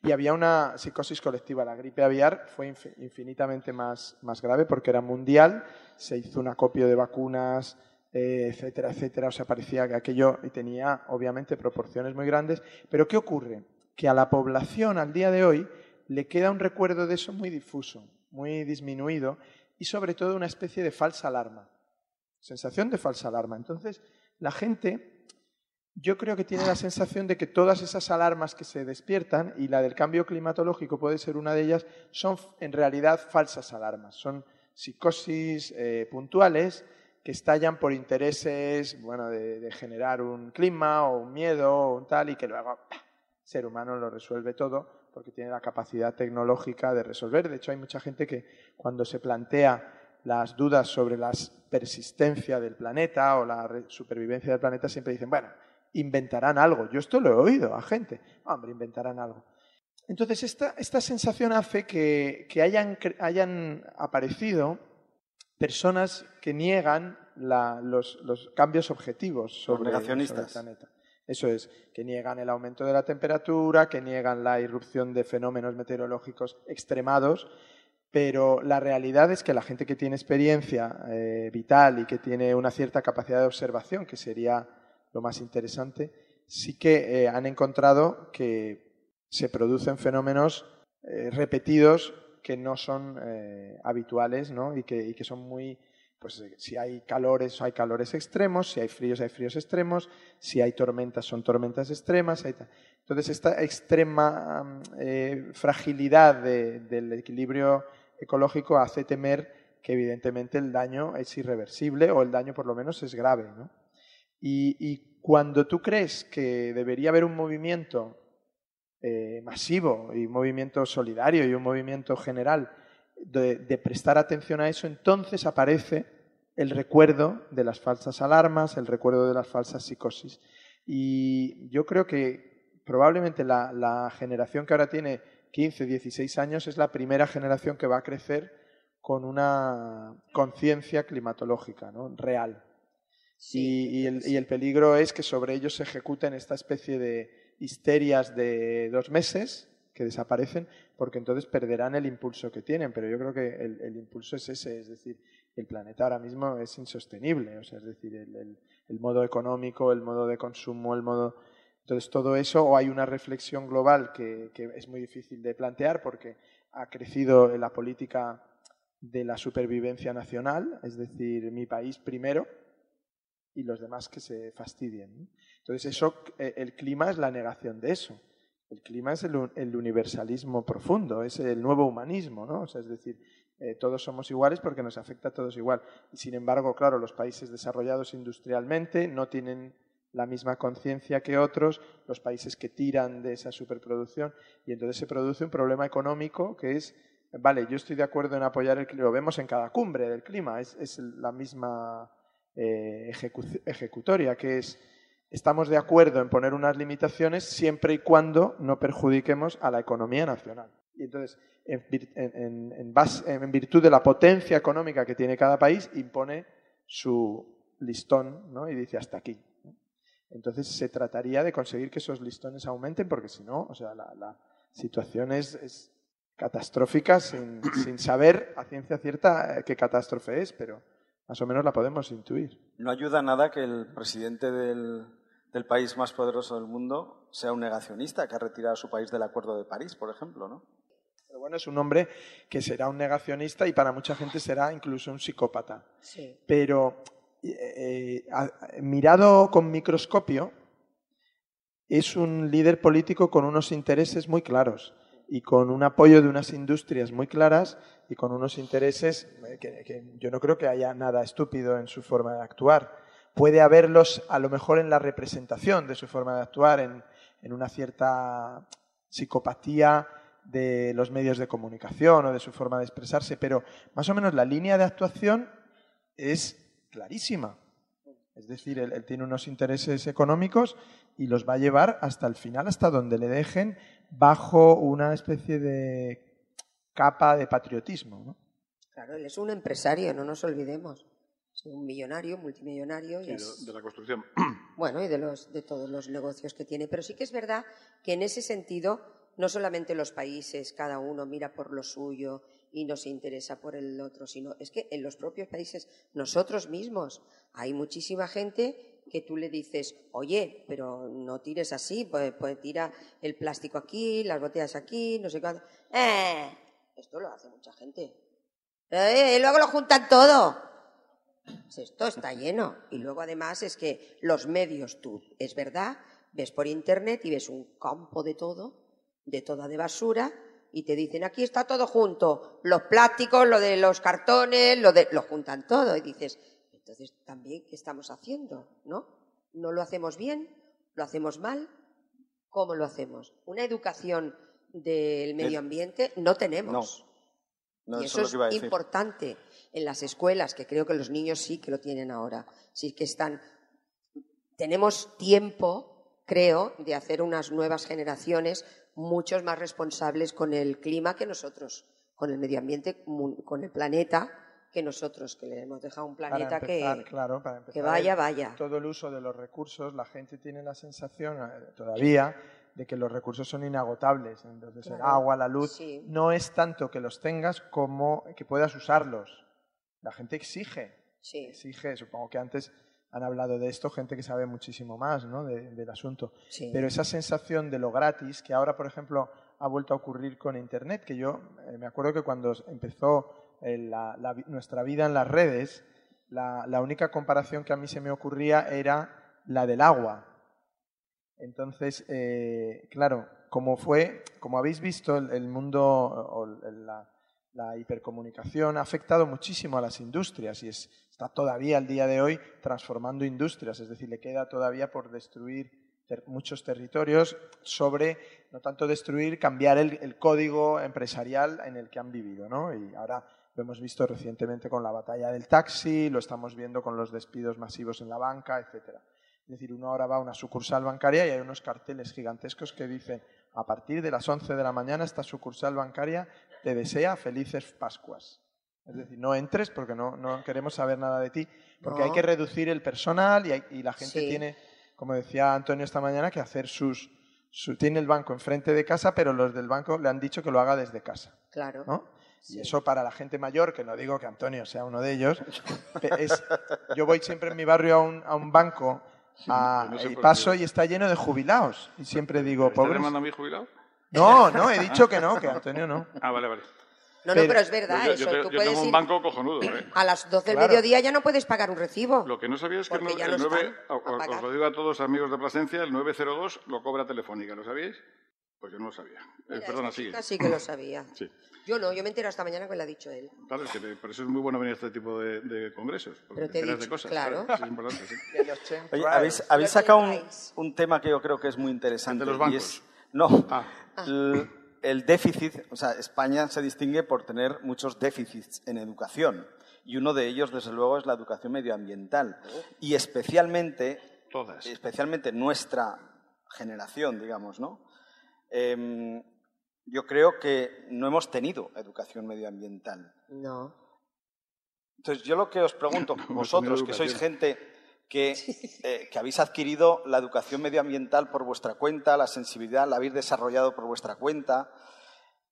Y había una psicosis colectiva. La gripe aviar fue infinitamente más, más grave porque era mundial, se hizo un acopio de vacunas, eh, etcétera, etcétera. O sea, parecía que aquello y tenía obviamente proporciones muy grandes. Pero ¿qué ocurre? Que a la población al día de hoy le queda un recuerdo de eso muy difuso, muy disminuido y sobre todo una especie de falsa alarma. Sensación de falsa alarma. Entonces, la gente yo creo que tiene la sensación de que todas esas alarmas que se despiertan, y la del cambio climatológico puede ser una de ellas, son en realidad falsas alarmas, son psicosis eh, puntuales que estallan por intereses bueno, de, generar un clima o un miedo o un tal, y que luego ser humano lo resuelve todo porque tiene la capacidad tecnológica de resolver. De hecho, hay mucha gente que cuando se plantea las dudas sobre la persistencia del planeta o la supervivencia del planeta siempre dicen, bueno, inventarán algo. Yo esto lo he oído a gente. Hombre, inventarán algo. Entonces, esta, esta sensación hace que, que hayan, hayan, aparecido personas que niegan los, los, cambios objetivos sobre, sobre, el planeta. Eso es, que niegan el aumento de la temperatura, que niegan la irrupción de fenómenos meteorológicos extremados, pero la realidad es que la gente que tiene experiencia eh, vital y que tiene una cierta capacidad de observación, que sería lo más interesante, sí que eh, han encontrado que se producen fenómenos eh, repetidos que no son habituales ¿no? Y, que, son muy... Pues si hay calores, hay calores extremos, si hay fríos, hay fríos extremos, si hay tormentas, son tormentas extremas. Entonces, esta extrema fragilidad del equilibrio ecológico hace temer que evidentemente el daño es irreversible o el daño por lo menos es grave. ¿no? Y, cuando tú crees que debería haber un movimiento eh, masivo y un movimiento solidario y un movimiento general de, prestar atención a eso, entonces aparece el recuerdo de las falsas alarmas, el recuerdo de las falsas psicosis. Y yo creo que probablemente la, la, generación que ahora tiene 15, 16 años es la primera generación que va a crecer con una conciencia climatológica ¿no? real y, el, peligro es que sobre ellos se ejecuten esta especie de histerias de dos meses que desaparecen, porque entonces perderán el impulso que tienen. Pero yo creo que el, impulso es ese, es decir, el planeta ahora mismo es insostenible, o sea, es decir, el, modo económico, el modo de consumo, el modo... Entonces todo eso, o hay una reflexión global que, que es muy difícil de plantear porque ha crecido la política de la supervivencia nacional, es decir, mi país primero, y los demás que se fastidien. Entonces, eso, eh, el clima es la negación de eso. El clima es el, universalismo profundo, es el nuevo humanismo, ¿no? O sea, es decir, eh, todos somos iguales porque nos afecta a todos igual. Sin embargo, claro, los países desarrollados industrialmente no tienen la misma conciencia que otros, los países que tiran de esa superproducción, y entonces se produce un problema económico que es, vale, yo estoy de acuerdo en apoyar el clima, lo vemos en cada cumbre del clima, es, es la misma eh, ejecutoria, que es estamos de acuerdo en poner unas limitaciones siempre y cuando no perjudiquemos a la economía nacional. Y entonces, en, virtud de la potencia económica que tiene cada país, impone su listón ¿no? y dice hasta aquí. Entonces, se trataría de conseguir que esos listones aumenten, porque si no, o sea, la, situación es, catastrófica sin, sin, saber a ciencia cierta eh, qué catástrofe es, pero más o menos la podemos intuir. No ayuda nada que el presidente del, país más poderoso del mundo sea un negacionista que ha retirado a su país del Acuerdo de París, por ejemplo, ¿no? Pero bueno, es un hombre que será un negacionista y para mucha gente será incluso un psicópata. Sí. Pero eh, eh, mirado con microscopio, es un líder político con unos intereses muy claros y con un apoyo de unas industrias muy claras y con unos intereses eh, que, yo no creo que haya nada estúpido en su forma de actuar. Puede haberlos a lo mejor en la representación de su forma de actuar, en, en una cierta psicopatía de los medios de comunicación o de su forma de expresarse, pero más o menos la línea de actuación es clarísima. Es decir, él, él tiene unos intereses económicos y los va a llevar hasta el final, hasta donde le dejen, bajo una especie de capa de patriotismo. ¿no? Claro, él es un empresario, no nos olvidemos. Es un millonario, multimillonario. y Sí, es- de, de la construcción. Bueno, y de, los, de todos los negocios que tiene. Pero sí que es verdad que en ese sentido, no solamente los países, cada uno mira por lo suyo y no se interesa por el otro, sino es que en los propios países, nosotros mismos, hay muchísima gente que tú le dices, oye, pero no tires así, pues, pues tira el plástico aquí, las botellas aquí, no sé cuánto. Eh, esto lo hace mucha gente. Eh, luego lo juntan todo. Pues esto está lleno. Y luego además es que los medios, tú, es verdad, ves por internet y ves un campo de todo, de toda de basura, y te dicen, aquí está todo junto, los plásticos, lo de los cartones, lo de, lo juntan todo. Y dices, entonces también, ¿qué estamos haciendo? ¿No? ¿No lo hacemos bien? ¿Lo hacemos mal? ¿Cómo lo hacemos? Una educación del medio ambiente no tenemos. No, y eso eso es importante en las escuelas, que creo que los niños sí que lo tienen ahora. Sí que están. Tenemos tiempo, creo, de hacer unas nuevas generaciones muchos más responsables con el clima que nosotros, con el medio ambiente, con el planeta que nosotros, que le hemos dejado un planeta empezar, que, claro, para empezar que vaya, vaya. todo el uso de los recursos, la gente tiene la sensación eh, todavía de que los recursos son inagotables. Entonces, el agua, la luz, sí. no es tanto que los tengas como que puedas usarlos. La gente exige, Sí. exige, supongo que antes han hablado de esto gente que sabe muchísimo más ¿no? de- del asunto. Sí. Pero esa sensación de lo gratis, que ahora, por ejemplo, ha vuelto a ocurrir con Internet, que yo eh, me acuerdo que cuando empezó eh, la- nuestra vida en las redes, la, única comparación que a mí se me ocurría era la del agua. Entonces, eh, claro, como fue, como habéis visto, el, mundo o la, hipercomunicación ha afectado muchísimo a las industrias y es- está todavía al día de hoy transformando industrias, es decir, le queda todavía por destruir muchos territorios sobre, no tanto destruir, cambiar el, el código empresarial en el que han vivido, ¿no? Y ahora lo hemos visto recientemente con la batalla del taxi, lo estamos viendo con los despidos masivos en la banca, etcétera. Es decir, uno ahora va a una sucursal bancaria y hay unos carteles gigantescos que dicen a partir de las 11 de la mañana esta sucursal bancaria te desea felices Pascuas. Es decir, no entres porque no, no queremos saber nada de ti, porque No. hay que reducir el personal y, hay- y la gente Sí. tiene, como decía Antonio esta mañana, que hacer sus... su- tiene el banco enfrente de casa, pero los del banco le han dicho que lo haga desde casa. Claro. ¿no? Sí. Y eso para la gente mayor, que no digo que Antonio sea uno de ellos, es, yo voy siempre en mi barrio a un, a un banco a- yo no sé y paso qué. y está lleno de jubilados. Y siempre digo, ¿Estás llamando a mi jubilado? No, no, he dicho que no, que Antonio no. Ah, vale, vale. No, no, Pero- es verdad, Pues yo, eso. yo Tú yo puedes tengo un ir banco cojonudo, ¿eh? a las 12 del Claro. mediodía ya no puedes pagar un recibo. Lo que no sabía es que el, el no 9, están a os- lo digo a todos amigos de Plasencia, el 902 lo cobra Telefónica, ¿lo sabíais? Pues yo no lo sabía. Eh, Mira, perdona, esta sigue. sí que lo sabía. Sí. Yo no, yo me entero esta mañana que lo ha dicho él. Claro, es que te- por eso es muy bueno venir a este tipo de, de congresos. Porque Pero te he enteras de dicho, cosas. claro. ¿sabes? Es importante, sí. Oye, habéis, habéis sacado un, tema que yo creo que es muy interesante. ¿El de los y bancos? es- no, Ah. el, el déficit, o sea, España se distingue por tener muchos déficits en educación. Y uno de ellos, desde luego, es la educación medioambiental. Y especialmente, Todas. especialmente nuestra generación, digamos, ¿no? Em, yo creo que no hemos tenido educación medioambiental. No. Entonces, yo lo que os pregunto, vosotros, que sois gente que, eh, que habéis adquirido la educación medioambiental por vuestra cuenta, la sensibilidad la habéis desarrollado por vuestra cuenta,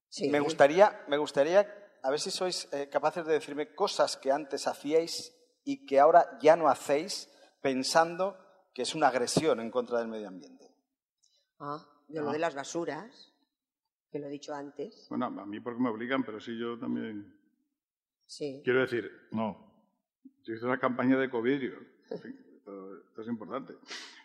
Sí. me, gustaría, me gustaría, a ver si sois eh, capaces de decirme cosas que antes hacíais y que ahora ya no hacéis pensando que es una agresión en contra del medio ambiente. Ah, yo lo Ah. de las basuras, que lo he dicho antes. Bueno, a mí porque me obligan, pero sí yo también... Sí. Quiero decir, no. Yo hice una campaña de fin, esto, es importante.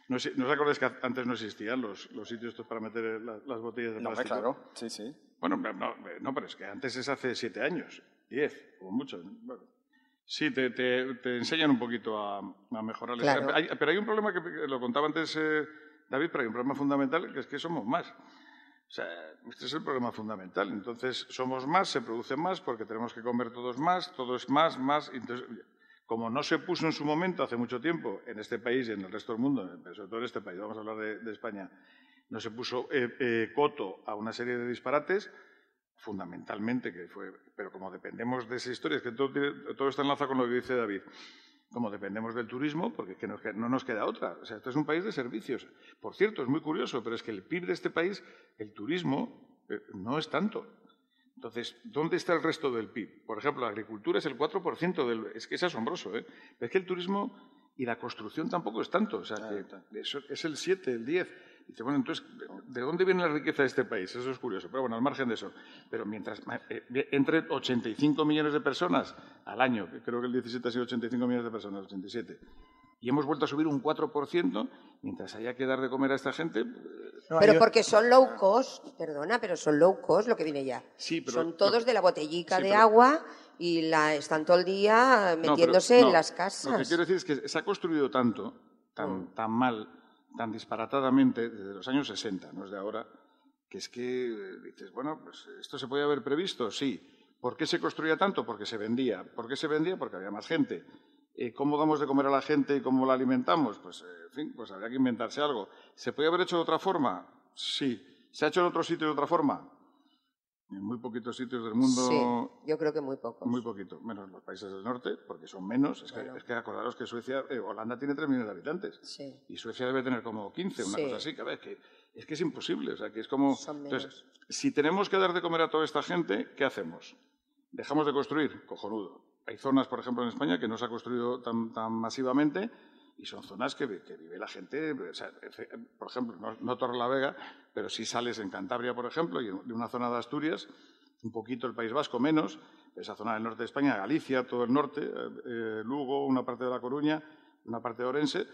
¿No, ¿No os acordáis que antes no existían los, los sitios estos para meter la- las botellas de No, plástico? claro, sí, sí. Bueno, no, no, pero es que antes es hace siete años, diez, como mucho. Bueno, sí, te, te- te enseñan un poquito a, a mejorar. la- Claro. Hay- pero hay un problema que que lo contaba antes eh, David, pero hay un problema fundamental que es que somos más. O sea, este es el problema fundamental. Entonces, somos más, se produce más porque tenemos que comer todos más, todo es más, más. como no se puso en su momento hace mucho tiempo en este país y en el resto del mundo, sobre todo en este país, vamos a hablar de, España, no se puso eh, eh, coto a una serie de disparates, fundamentalmente, que fue, pero como dependemos de esa historia, es que todo, todo está enlazado con lo que dice David, como dependemos del turismo, porque es que no, nos queda otra. O sea, esto es un país de servicios. Por cierto, es muy curioso, pero es que el PIB de este país, el turismo, eh, no es tanto. Entonces, ¿dónde está el resto del PIB? Por ejemplo, la agricultura es el 4% del... Es que es asombroso, ¿eh? es que el turismo y la construcción tampoco es tanto. O sea, que eso es el 7, el 10. Dice, bueno, entonces, ¿de dónde viene la riqueza de este país? Eso es curioso. Pero bueno, al margen de eso. Pero mientras eh, entre 85 millones de personas al año, creo que el 17 ha sido 85 millones de personas, 87, y hemos vuelto a subir un 4%, mientras haya que dar de comer a esta gente. pero porque son low cost, perdona, pero son low cost lo que viene ya. son todos de la botellica de agua y la, están todo el día metiéndose en las casas. Lo que quiero decir es que se ha construido tanto, tan, mm. tan mal, tan disparatadamente desde los años 60, no es de ahora, que es que eh, dices, bueno, pues esto se podía haber previsto, sí. ¿Por qué se construía tanto? Porque se vendía. ¿Por qué se vendía? Porque había más gente. Eh, ¿Cómo damos de comer a la gente y cómo la alimentamos? Pues, eh, en fin, pues habría que inventarse algo. ¿Se podía haber hecho de otra forma? Sí. ¿Se ha hecho en otro sitio de otra forma? En muy poquitos sitios del mundo. Sí, yo creo que muy pocos. Muy poquito, menos los países del norte, porque son menos. Es, que, acordaros que Suecia, eh, Holanda tiene 3 millones de habitantes. Sí. Y Suecia debe tener como 15, una cosa así. Que, que, es que es imposible. O sea, que es como. Entonces, si tenemos que dar de comer a toda esta gente, ¿qué hacemos? ¿Dejamos de construir? Cojonudo. Hay zonas, por ejemplo, en España que no se ha construido tan, masivamente y son zonas que, vive la gente, por ejemplo, no, Torre la Vega, pero si sales en Cantabria, por ejemplo, y de una zona de Asturias, un poquito el País Vasco menos, esa zona del norte de España, Galicia, todo el norte, eh, Lugo, una parte de La Coruña, una parte de Orense,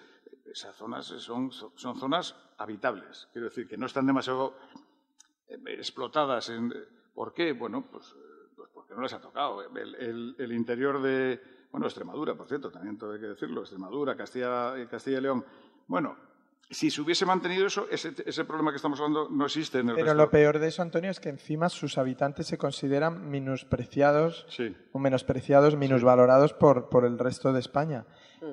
esas zonas son, son zonas habitables. Quiero decir, que no están demasiado eh, explotadas. En, ¿Por qué? Bueno, pues que no les ha tocado. El, interior de, bueno, Extremadura, por cierto, también todo hay que decirlo, Extremadura, Castilla, Castilla y León. Bueno, si se hubiese mantenido eso, ese, ese, problema que estamos hablando no existe en el Pero lo peor de eso, Antonio, es que encima sus habitantes se consideran menospreciados o menospreciados, minusvalorados por, por el resto de España.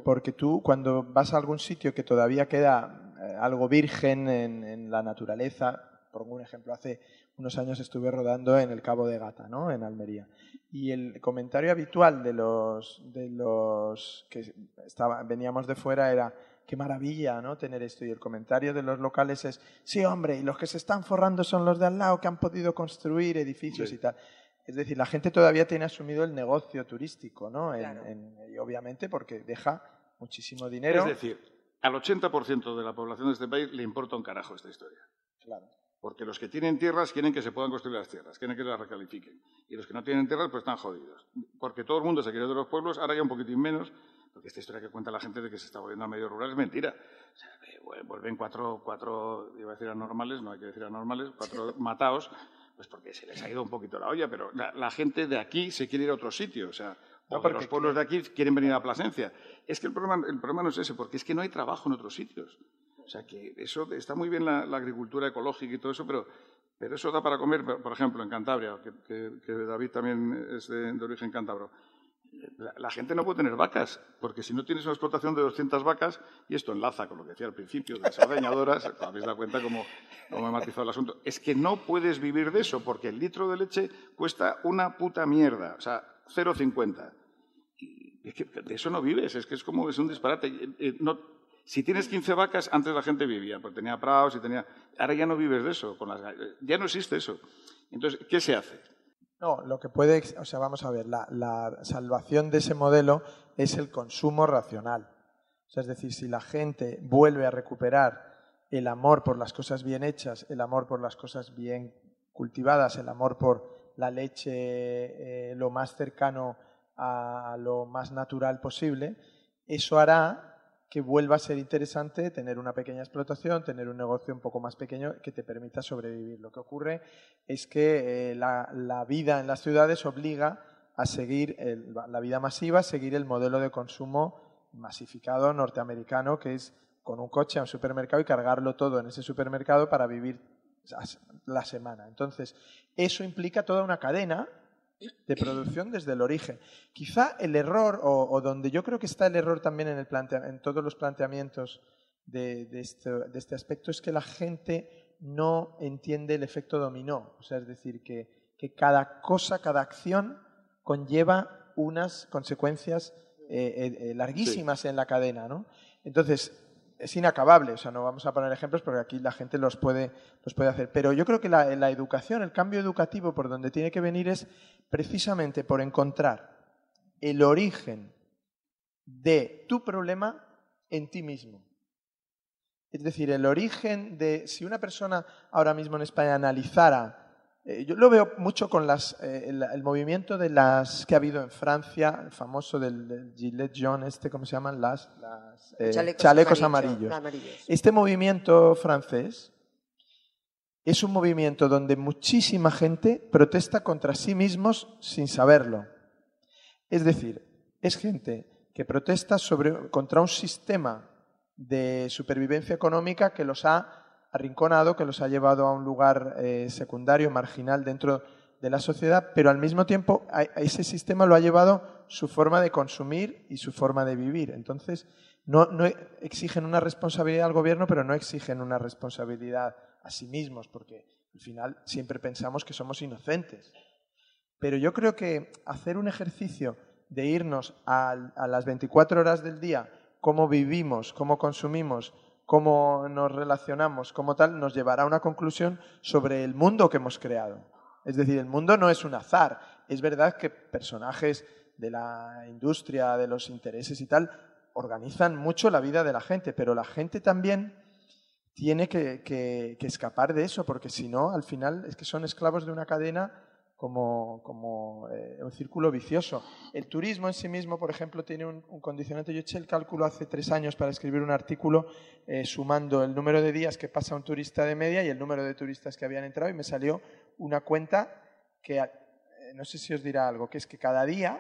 Porque tú, cuando vas a algún sitio que todavía queda eh, algo virgen en, en la naturaleza, por un ejemplo, hace unos años estuve rodando en el Cabo de Gata, ¿no? en Almería. Y el comentario habitual de los, de los que estaba, veníamos de fuera era, qué maravilla ¿no? tener esto. Y el comentario de los locales es, sí, hombre, y los que se están forrando son los de al lado que han podido construir edificios y tal. Es decir, la gente todavía tiene asumido el negocio turístico, ¿no? y obviamente porque deja muchísimo dinero. Es decir, al 80% de la población de este país le importa un carajo esta historia. Claro. Porque los que tienen tierras quieren que se puedan construir las tierras, quieren que las recalifiquen. Y los que no tienen tierras, pues están jodidos. Porque todo el mundo se quiere de los pueblos, ahora ya un poquitín menos, porque esta historia que cuenta la gente de que se está volviendo a medio rural es mentira. O sea, vuelven cuatro, cuatro, iba a decir anormales, no hay que decir anormales, cuatro mataos, pues porque se les ha ido un poquito la olla, pero la, gente de aquí se quiere ir a otro sitio, o sea, los pueblos de aquí quieren venir a Plasencia. Es que el problema, el problema no es ese, porque es que no hay trabajo en otros sitios. O sea que eso está muy bien la, agricultura ecológica y todo eso, pero, pero, eso da para comer, por ejemplo, en Cantabria, que, David también es de, origen cántabro. La, gente no puede tener vacas, porque si no tienes una explotación de 200 vacas, y esto enlaza con lo que decía al principio de las ordeñadoras, habéis dado cuenta cómo, cómo he matizado el asunto, es que no puedes vivir de eso, porque el litro de leche cuesta una puta mierda, o sea, 0,50. Y es de eso no vives, es que es como es un disparate. Eh, no, si tienes 15 vacas, antes la gente vivía, porque tenía prados y tenía... Ahora ya no vives de eso, ya no existe eso. Entonces, ¿qué se hace? No, lo que puede, o sea, vamos a ver, la, salvación de ese modelo es el consumo racional. O sea, es decir, si la gente vuelve a recuperar el amor por las cosas bien hechas, el amor por las cosas bien cultivadas, el amor por la leche eh, lo más cercano a lo más natural posible, eso hará que vuelva a ser interesante tener una pequeña explotación, tener un negocio un poco más pequeño que te permita sobrevivir. Lo que ocurre es que eh, la, vida en las ciudades obliga a seguir la vida masiva, a seguir el modelo de consumo masificado norteamericano, que es con un coche a un supermercado y cargarlo todo en ese supermercado para vivir la semana. Entonces, eso implica toda una cadena de producción desde el origen. Quizá el error, o, donde yo creo que está el error también en, el en todos los planteamientos de, este, de, este, aspecto, es que la gente no entiende el efecto dominó. O sea, es decir, que, que cada cosa, cada acción conlleva unas consecuencias eh, eh, eh, larguísimas en la cadena. ¿no? Entonces, es inacabable, o sea, no vamos a poner ejemplos porque aquí la gente los puede, los puede hacer. Pero yo creo que la, la educación, el cambio educativo por donde tiene que venir es precisamente por encontrar el origen de tu problema en ti mismo. Es decir, el origen de si una persona ahora mismo en España analizara eh, yo lo veo mucho con las, eh, el, movimiento de las que ha habido en Francia, el famoso del, Gillet John, este, ¿cómo se llaman? Las, eh, chalecos, amarillos. Este movimiento francés es un movimiento donde muchísima gente protesta contra sí mismos sin saberlo. Es decir, es gente que protesta sobre, contra un sistema de supervivencia económica que los ha arrinconado, que los ha llevado a un lugar eh, secundario, marginal dentro de la sociedad, pero al mismo tiempo a, ese sistema lo ha llevado su forma de consumir y su forma de vivir. Entonces, no, exigen una responsabilidad al gobierno, pero no exigen una responsabilidad a sí mismos, porque al final siempre pensamos que somos inocentes. Pero yo creo que hacer un ejercicio de irnos a las 24 horas del día, cómo vivimos, cómo consumimos, cómo nos relacionamos como tal, nos llevará a una conclusión sobre el mundo que hemos creado. Es decir, el mundo no es un azar. Es verdad que personajes de la industria, de los intereses y tal, organizan mucho la vida de la gente, pero la gente también tiene que, que escapar de eso, porque si no, al final es que son esclavos de una cadena como, como eh, un círculo vicioso. El turismo en sí mismo, por ejemplo, tiene un, condicionante. Yo eché el cálculo hace tres años para escribir un artículo eh, sumando el número de días que pasa un turista de media y el número de turistas que habían entrado y me salió una cuenta que, eh, no sé si os dirá algo, que es que cada día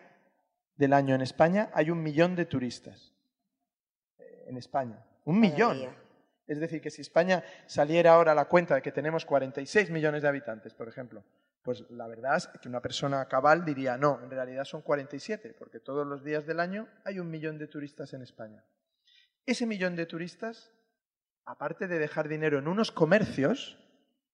del año en España hay un millón de turistas. en España. Un millón. Es decir, que si España saliera ahora a la cuenta de que tenemos 46 millones de habitantes, por ejemplo, pues la verdad es que una persona cabal diría, no, en realidad son 47, porque todos los días del año hay un millón de turistas en España. Ese millón de turistas, aparte de dejar dinero en unos comercios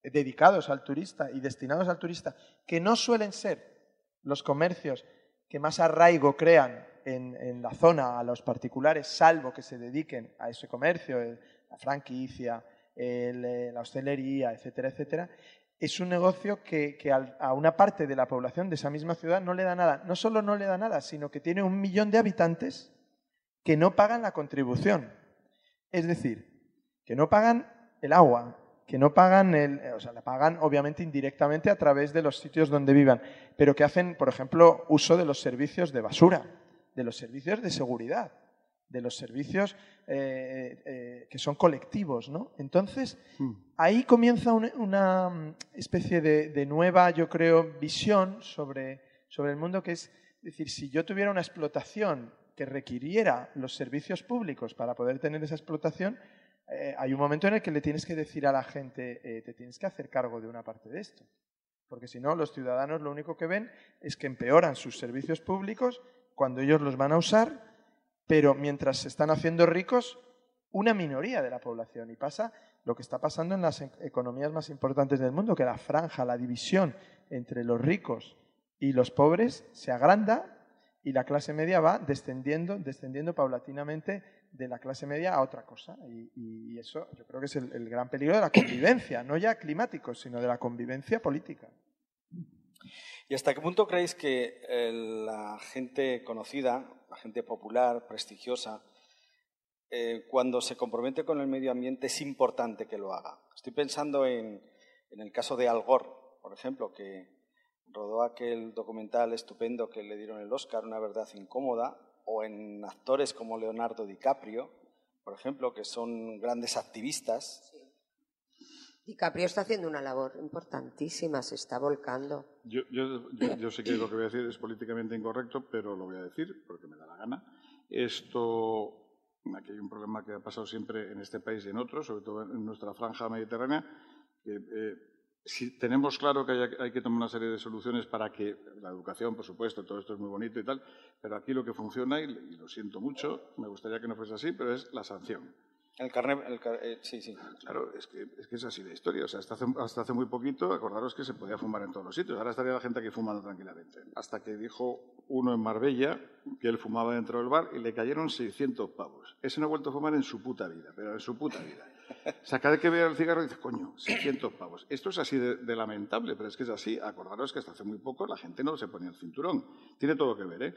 dedicados al turista y destinados al turista, que no suelen ser los comercios que más arraigo crean en, la zona a los particulares, salvo que se dediquen a ese comercio, la franquicia, eh, la hostelería, etcétera, etcétera, es un negocio que, a una parte de la población de esa misma ciudad no le da nada. No solo no le da nada, sino que tiene un millón de habitantes que no pagan la contribución. Es decir, que no pagan el agua, que no pagan el, o sea, la pagan obviamente indirectamente a través de los sitios donde vivan, pero que hacen, por ejemplo, uso de los servicios de basura, de los servicios de seguridad de los servicios eh, eh, que son colectivos, ¿no? Entonces, hmm. ahí comienza una, especie de, nueva, yo creo, visión sobre, sobre el mundo, que es decir, si yo tuviera una explotación que requiriera los servicios públicos para poder tener esa explotación, eh, hay un momento en el que le tienes que decir a la gente, te tienes que hacer cargo de una parte de esto. Porque si no, los ciudadanos lo único que ven es que empeoran sus servicios públicos cuando ellos los van a usar pero mientras se están haciendo ricos, una minoría de la población. Y pasa lo que está pasando en las e-, economías más importantes del mundo, que la franja, la división entre los ricos y los pobres se agranda y la clase media va descendiendo, descendiendo paulatinamente de la clase media a otra cosa. Y, eso yo creo que es el, gran peligro de la convivencia, no ya climático, sino de la convivencia política. ¿Y hasta qué punto creéis que la gente conocida la gente popular, prestigiosa, eh, cuando se compromete con el medio ambiente es importante que lo haga. Estoy pensando en, el caso de Al Gore, por ejemplo, que rodó aquel documental estupendo que le dieron el Oscar, Una verdad incómoda, o en actores como Leonardo DiCaprio, por ejemplo, que son grandes activistas. DiCaprio está haciendo una labor importantísima, se está volcando. Yo, yo, sé que lo que voy a decir es políticamente incorrecto, pero lo voy a decir porque me da la gana. Esto, aquí hay un problema que ha pasado siempre en este país y en otros, sobre todo en nuestra franja mediterránea, que eh, si tenemos claro que hay, que tomar una serie de soluciones para que la educación, por supuesto, todo esto es muy bonito y tal, pero aquí lo que funciona, y lo siento mucho, me gustaría que no fuese así, pero es la sanción. El carnet, el eh, sí, sí. Claro, es que, es que, es así de historia. O sea, hasta hace, muy poquito, acordaros que se podía fumar en todos los sitios. Ahora estaría la gente aquí fumando tranquilamente. Hasta que dijo uno en Marbella que él fumaba dentro del bar y le cayeron 600 pavos. Ese no ha vuelto a fumar en su puta vida, pero en su puta vida. O sea, cada vez que ve el cigarro dice, coño, 600 pavos. Esto es así de, lamentable, pero es que es así. Acordaros que hasta hace muy poco la gente no se ponía el cinturón. Tiene todo que ver, ¿eh?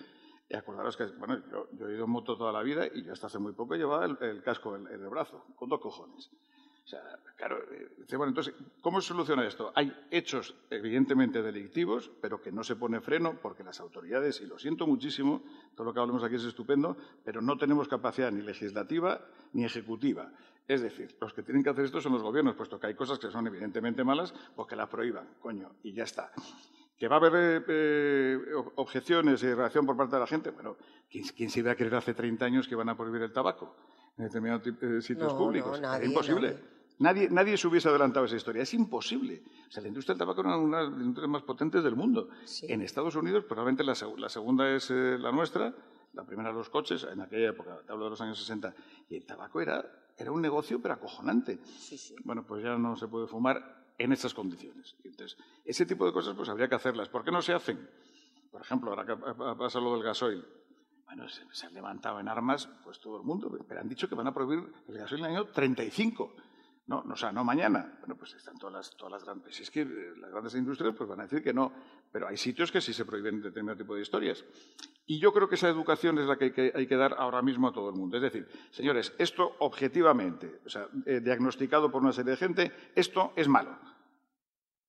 Y acordaros que, bueno, yo, he ido en moto toda la vida y yo hasta hace muy poco llevaba el, casco en, en, el brazo, con dos cojones. O sea, claro, dice, bueno, entonces, ¿cómo se soluciona esto? Hay hechos evidentemente delictivos, pero que no se pone freno porque las autoridades, y lo siento muchísimo, todo lo que hablemos aquí es estupendo, pero no tenemos capacidad ni legislativa ni ejecutiva. Es decir, los que tienen que hacer esto son los gobiernos, puesto que hay cosas que son evidentemente malas, pues que la prohíban, coño, y ya está. ¿Que va a haber eh, objeciones y reacción por parte de la gente? Bueno, ¿quién, ¿quién, se iba a creer hace 30 años que van a prohibir el tabaco en determinados eh, sitios no, públicos? No, nadie, Era imposible. Nadie. Nadie, nadie, se hubiese adelantado esa historia. Es imposible. O sea, la industria del tabaco era una de las industrias más potentes del mundo. Sí. En Estados Unidos, probablemente la, la segunda es eh, la nuestra, la primera los coches, en aquella época, te hablo de los años 60, y el tabaco era, era un negocio pero acojonante. Sí, sí. Bueno, pues ya no se puede fumar en estas condiciones. Entonces, ese tipo de cosas pues habría que hacerlas. ¿Por qué no se hacen? Por ejemplo, ahora que pasa lo del gasoil. Bueno, se, han levantado en armas pues todo el mundo, pero han dicho que van a prohibir el gasoil en el año 35. No, no, o sea, no mañana. Bueno, pues están todas las, todas las grandes. Si es que eh, las grandes industrias pues van a decir que no, pero hay sitios que sí se prohíben determinado tipo de historias. Y yo creo que esa educación es la que hay que, dar ahora mismo a todo el mundo. Es decir, señores, esto objetivamente, o sea, eh, diagnosticado por una serie de gente, esto es malo.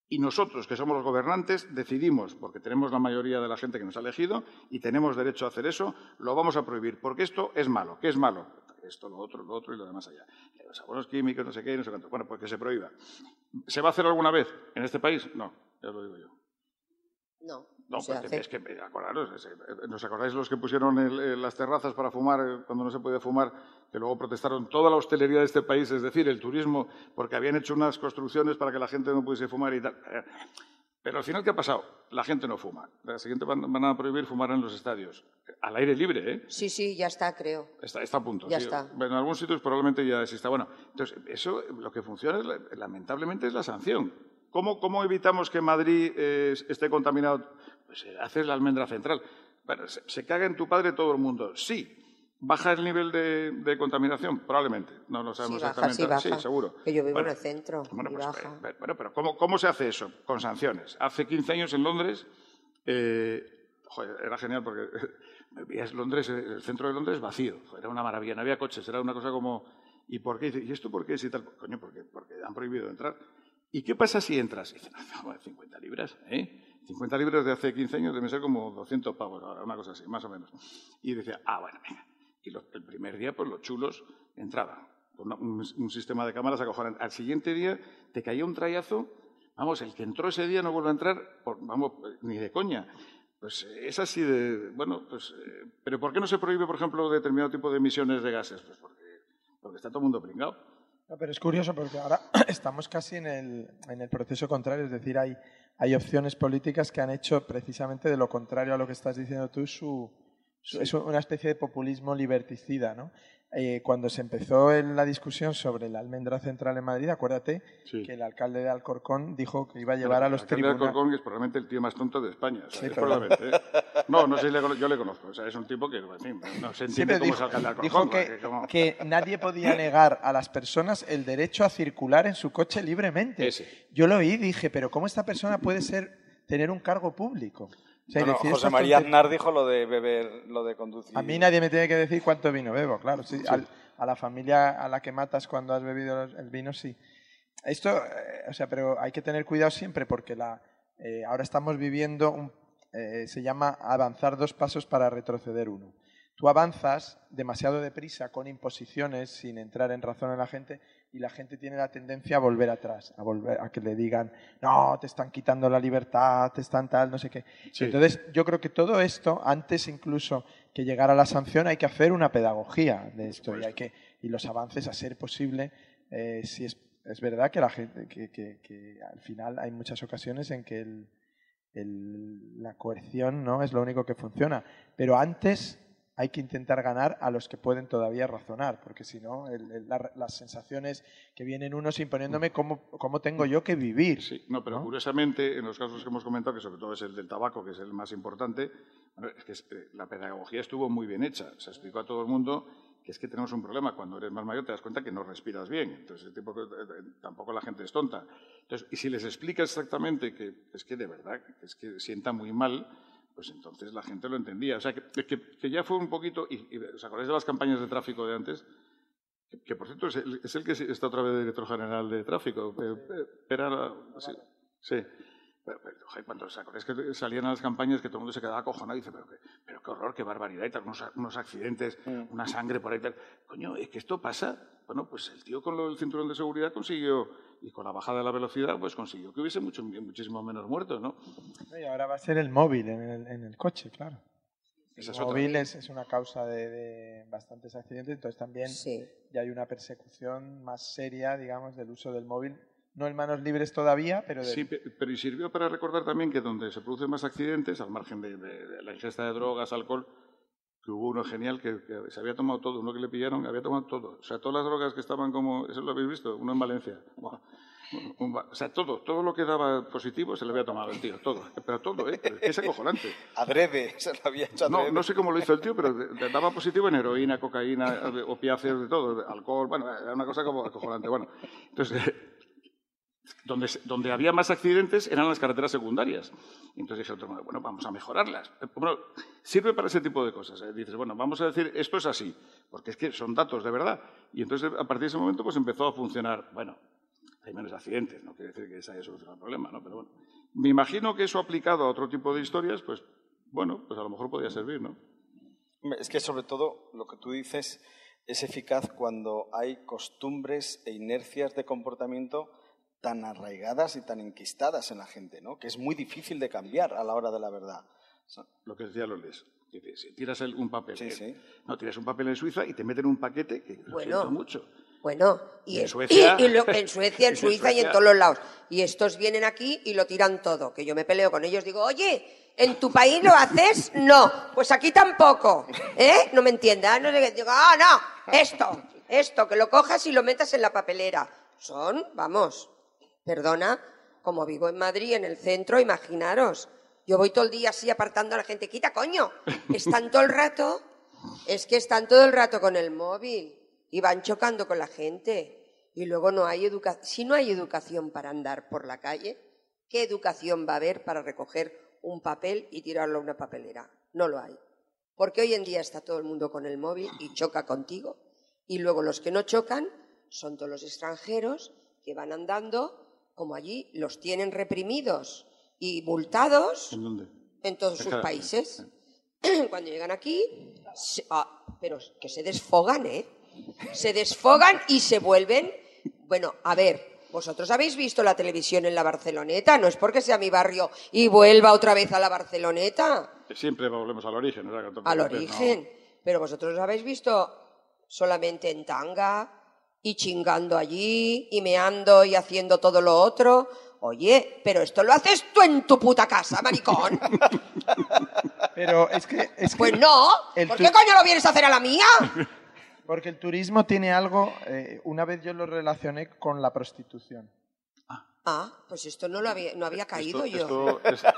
Y nosotros, que somos los gobernantes, decidimos, porque tenemos la mayoría de la gente que nos ha elegido y tenemos derecho a hacer eso, lo vamos a prohibir, porque esto es malo. ¿Qué es malo? Esto, lo otro, lo otro y lo demás allá. Los abonos químicos, no sé qué, no sé cuánto. Bueno, pues que se prohíba. ¿Se va a hacer alguna vez en este país? No, ya lo digo yo. No. Hace. es que, acordaros, es, ¿nos acordáis los que pusieron el, el, las terrazas para fumar eh, cuando no se podía fumar? Que luego protestaron toda la hostelería de este país, es decir, el turismo, porque habían hecho unas construcciones para que la gente no pudiese fumar y tal. Pero al final, ¿qué ha pasado? La gente no fuma. La siguiente van, van a prohibir fumar en los estadios. Al aire libre, ¿eh? Sí, sí, ya está, creo. Está, está a punto. Ya sí. está. En algunos sitios probablemente ya exista. Bueno, entonces, eso lo que funciona, es, lamentablemente, es la sanción. ¿Cómo, cómo evitamos que Madrid eh, esté contaminado? Pues eh, haces la almendra central. Bueno, se, se, caga en tu padre todo el mundo. Sí. ¿Baja el nivel de, de contaminación? Probablemente. No lo sabemos sí, baja, exactamente. Sí, baja. sí, seguro. Que yo vivo bueno, en el centro. Bueno, pues, baja. Pero, bueno, pero ¿cómo, ¿cómo, se hace eso? Con sanciones. Hace 15 años en Londres, eh, joder, era genial porque veías Londres, el centro de Londres vacío. Era una maravilla. No había coches. Era una cosa como. ¿Y por qué? ¿Y esto por qué? Si tal? Coño, porque, porque han prohibido entrar. ¿Y qué pasa si entras? Y dicen, no, 50 libras, ¿eh? 50 libras de hace 15 años deben ser como 200 pavos ahora, una cosa así, más o menos. Y decía, ah, bueno, venga. Y el primer día, pues los chulos entraban con un, sistema de cámaras acojonante. Al siguiente día te caía un trayazo, vamos, el que entró ese día no vuelve a entrar, por, vamos, ni de coña. Pues es así de, bueno, pues, eh, pero ¿por qué no se prohíbe, por ejemplo, determinado tipo de emisiones de gases? Pues porque, porque está todo el mundo pringado. No, pero es curioso porque ahora estamos casi en el, en el proceso contrario, es decir, hay, hay opciones políticas que han hecho precisamente de lo contrario a lo que estás diciendo tú su, es una especie de populismo liberticida, ¿no? Eh, cuando se empezó en la discusión sobre la almendra central en Madrid, acuérdate sí. que el alcalde de Alcorcón dijo que iba a llevar pero a los tribunales. El alcalde de Alcorcón es probablemente el tío más tonto de España. O sea, sí, probablemente. ¿eh? No, no sé, yo le conozco. O sea, es un tipo que, en fin, no se entiende cómo dijo, es alcalde de Alcorcón. Dijo que, como... que, nadie podía negar a las personas el derecho a circular en su coche libremente. Ese. Yo lo oí y dije, pero ¿cómo esta persona puede ser tener un cargo público? No, no, José María Aznar dijo lo de beber, lo de conducir. A mí nadie me tiene que decir cuánto vino bebo, claro. Sí, sí. Al, a la familia a la que matas cuando has bebido el vino, sí. Esto, eh, o sea, pero hay que tener cuidado siempre porque la, eh, ahora estamos viviendo, un, eh, se llama avanzar dos pasos para retroceder uno. Tú avanzas demasiado deprisa con imposiciones sin entrar en razón a la gente y la gente tiene la tendencia a volver atrás, a volver a que le digan, no, te están quitando la libertad, te están tal, no sé qué. Sí. Entonces, yo creo que todo esto, antes incluso que llegara la sanción, hay que hacer una pedagogía de esto y, hay que, y los avances, a ser posible, eh, si es es verdad que la gente, que, que- que al final hay muchas ocasiones en que el- el- la coerción no es lo único que funciona. Pero antes hay que intentar ganar a los que pueden todavía razonar, porque si no, el- el- la- las sensaciones que vienen unos imponiéndome cómo, cómo tengo yo que vivir. Sí, no, pero ¿no? curiosamente, en los casos que hemos comentado, que sobre todo es el del tabaco, que es el más importante, bueno, es que es- eh, la pedagogía estuvo muy bien hecha. Se explicó a todo el mundo que es que tenemos un problema. Cuando eres más mayor te das cuenta que no respiras bien. Entonces, tipo eh, eh, tampoco la gente es tonta. Entonces, y si les explicas exactamente que es que de verdad, que es que sienta muy mal, pues entonces la gente lo entendía. O sea, que, que- que ya fue un poquito... Y, y, ¿Os acordáis de las campañas de tráfico de antes? Que, que, por cierto es el, es el que está otra vez de director general de tráfico. Pera- sí. sí. Pero, pero, cuando os acordáis que salían a las campañas que todo el mundo se quedaba acojonado y dice, pero, qué- pero qué horror, qué barbaridad y tal, unos, unos accidentes, una sangre por ahí tal. Coño, es que esto pasa. Bueno, pues el tío con lo del cinturón de seguridad consiguió, y con la bajada de la velocidad, pues consiguió que hubiese mucho, muchísimo menos muertos, ¿no? Y ahora va a ser el móvil en el, en el coche, claro. Esa el móvil es, es una causa de, de bastantes accidentes, entonces también Sí. ya hay una persecución más seria, digamos, del uso del móvil. No en manos libres todavía, pero de- Sí, pe- pero y sirvió para recordar también que donde se producen más accidentes, al margen de, de- de la ingesta de drogas, alcohol, que hubo uno genial que, que se había tomado todo, uno que le pillaron había tomado todo. O sea, todas las drogas que estaban como, eso lo habéis visto, uno en Valencia. Un o sea, todo, todo lo que daba positivo se le había tomado el tío, todo. Pero todo, ¿eh? Es acojonante. Adrede, se lo había hecho No, adrede. no sé cómo lo hizo el tío, pero daba positivo en heroína, cocaína, opiáceos, de todo, alcohol, bueno, era una cosa como acojonante. Bueno, entonces, donde, donde había más accidentes eran las carreteras secundarias. Entonces dije, bueno, vamos a mejorarlas. Eh, Bueno, sirve para ese tipo de cosas. ¿eh? Dices, bueno, vamos a decir, esto es así, porque es que son datos de verdad. Y entonces, a partir de ese momento, pues empezó a funcionar. Bueno, hay menos accidentes, no quiere decir que se haya solucionado el problema, ¿no? Pero bueno, me imagino que eso aplicado a otro tipo de historias, pues, bueno, pues a lo mejor podría servir, ¿no? Es que sobre todo lo que tú dices es eficaz cuando hay costumbres e inercias de comportamiento tan arraigadas y tan enquistadas en la gente, ¿no? Que es muy difícil de cambiar a la hora de la verdad. Lo que decía Loles. Si tiras el- un papel. Sí, que- sí. No, tiras un papel en Suiza y te meten un paquete que lo Bueno. siento mucho. Bueno, y, En Suecia- y- y lo- en Suecia, en En Suiza y en todos los lados. Y estos vienen aquí y lo tiran todo. Que yo me peleo con ellos, digo, oye, ¿en tu país lo haces? No, pues aquí tampoco. ¿Eh? No me entiendes. Ah, No sé qué. Digo, ah, no, esto, esto, que lo cojas y lo metas en la papelera. Son, vamos, perdona, como vivo en Madrid, en el centro, imaginaros. Yo voy todo el día así apartando a la gente, quita coño. Están todo el rato, es que están todo el rato con el móvil y van chocando con la gente. Y luego no hay educación. Si no hay educación para andar por la calle, ¿qué educación va a haber para recoger un papel y tirarlo a una papelera? No lo hay. Porque hoy en día está todo el mundo con el móvil y choca contigo. Y luego los que no chocan son todos los extranjeros que van andando como allí los tienen reprimidos y multados ¿En dónde? en todos sus países. Cuando llegan aquí, se- ah, pero que se desfogan, ¿eh? Se desfogan y se vuelven. Bueno, a ver, vosotros habéis visto la televisión en la Barceloneta, no es porque sea mi barrio y vuelva otra vez a la Barceloneta, Siempre volvemos al origen. no al origen. Pero vosotros habéis visto solamente en tanga y chingando allí y meando y haciendo todo lo otro. Oye, pero esto lo haces tú en tu puta casa, maricón. Pero es que... Es que Pues no. ¿Por tu- qué coño lo vienes a hacer a la mía? Porque el turismo tiene algo, eh, una vez yo lo relacioné con la prostitución. Ah, pues esto no lo había, no había caído Esto, yo. esto, es-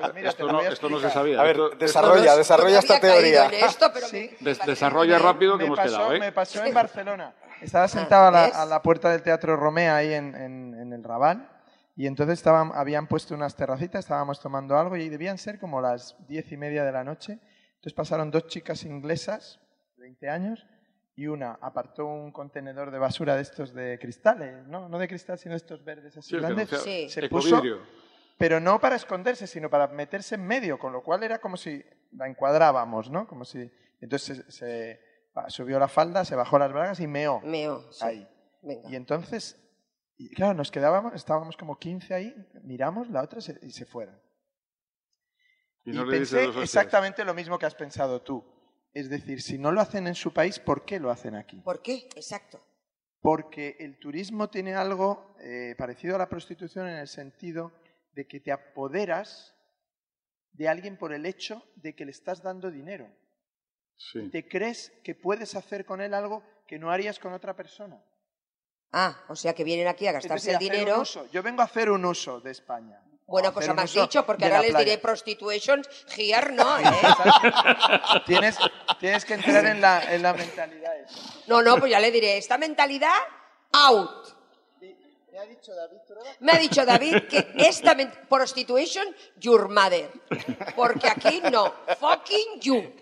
Pues mira, esto no, esto no se sabía. A ver, Esto- esto desarrolla, desarrolla No esta teoría. en esto, pero Sí. me- des- parece desarrolla que- rápido que me hemos pasó, quedado, ¿eh? me pasó en Barcelona. Estaba sentado a la, Ah, a la puerta del Teatro Romea ahí en, en- en el Raval y entonces estaban, habían puesto unas terracitas, estábamos tomando algo y debían ser como las diez y media de la noche. Entonces pasaron dos chicas inglesas, 20 años, y una apartó un contenedor de basura de estos de cristales, ¿no? No de cristal, sino de estos verdes así Sí, grandes. Sí. Se puso, pero no para esconderse, sino para meterse en medio, con lo cual era como si la encuadrábamos, ¿no? Como si entonces se, se- subió la falda, se bajó las bragas y meó Meo, sí. ahí. Venga. Y entonces, y claro, nos quedábamos, estábamos como 15 ahí, miramos la otra se- y se fueron. Y le pensé exactamente lo mismo que has pensado tú. Es decir, si no lo hacen en su país, ¿por qué lo hacen aquí? ¿Por qué? Exacto. Porque el turismo tiene algo eh, parecido a la prostitución en el sentido de que te apoderas de alguien por el hecho de que le estás dando dinero. Sí. Te crees que puedes hacer con él algo que no harías con otra persona. Ah, o sea que vienen aquí a gastarse decir, el dinero. Yo vengo a hacer un uso de España. Buena cosa me has dicho, porque ahora les playa. diré prostitution, here no, ¿eh? Tienes, tienes que entrar en la, en la mentalidad esa. No, no, pues ya le diré, esta mentalidad, out. Me ha dicho David Trueba Me ha dicho David que esta prostitution, your mother. Porque aquí no, fucking you.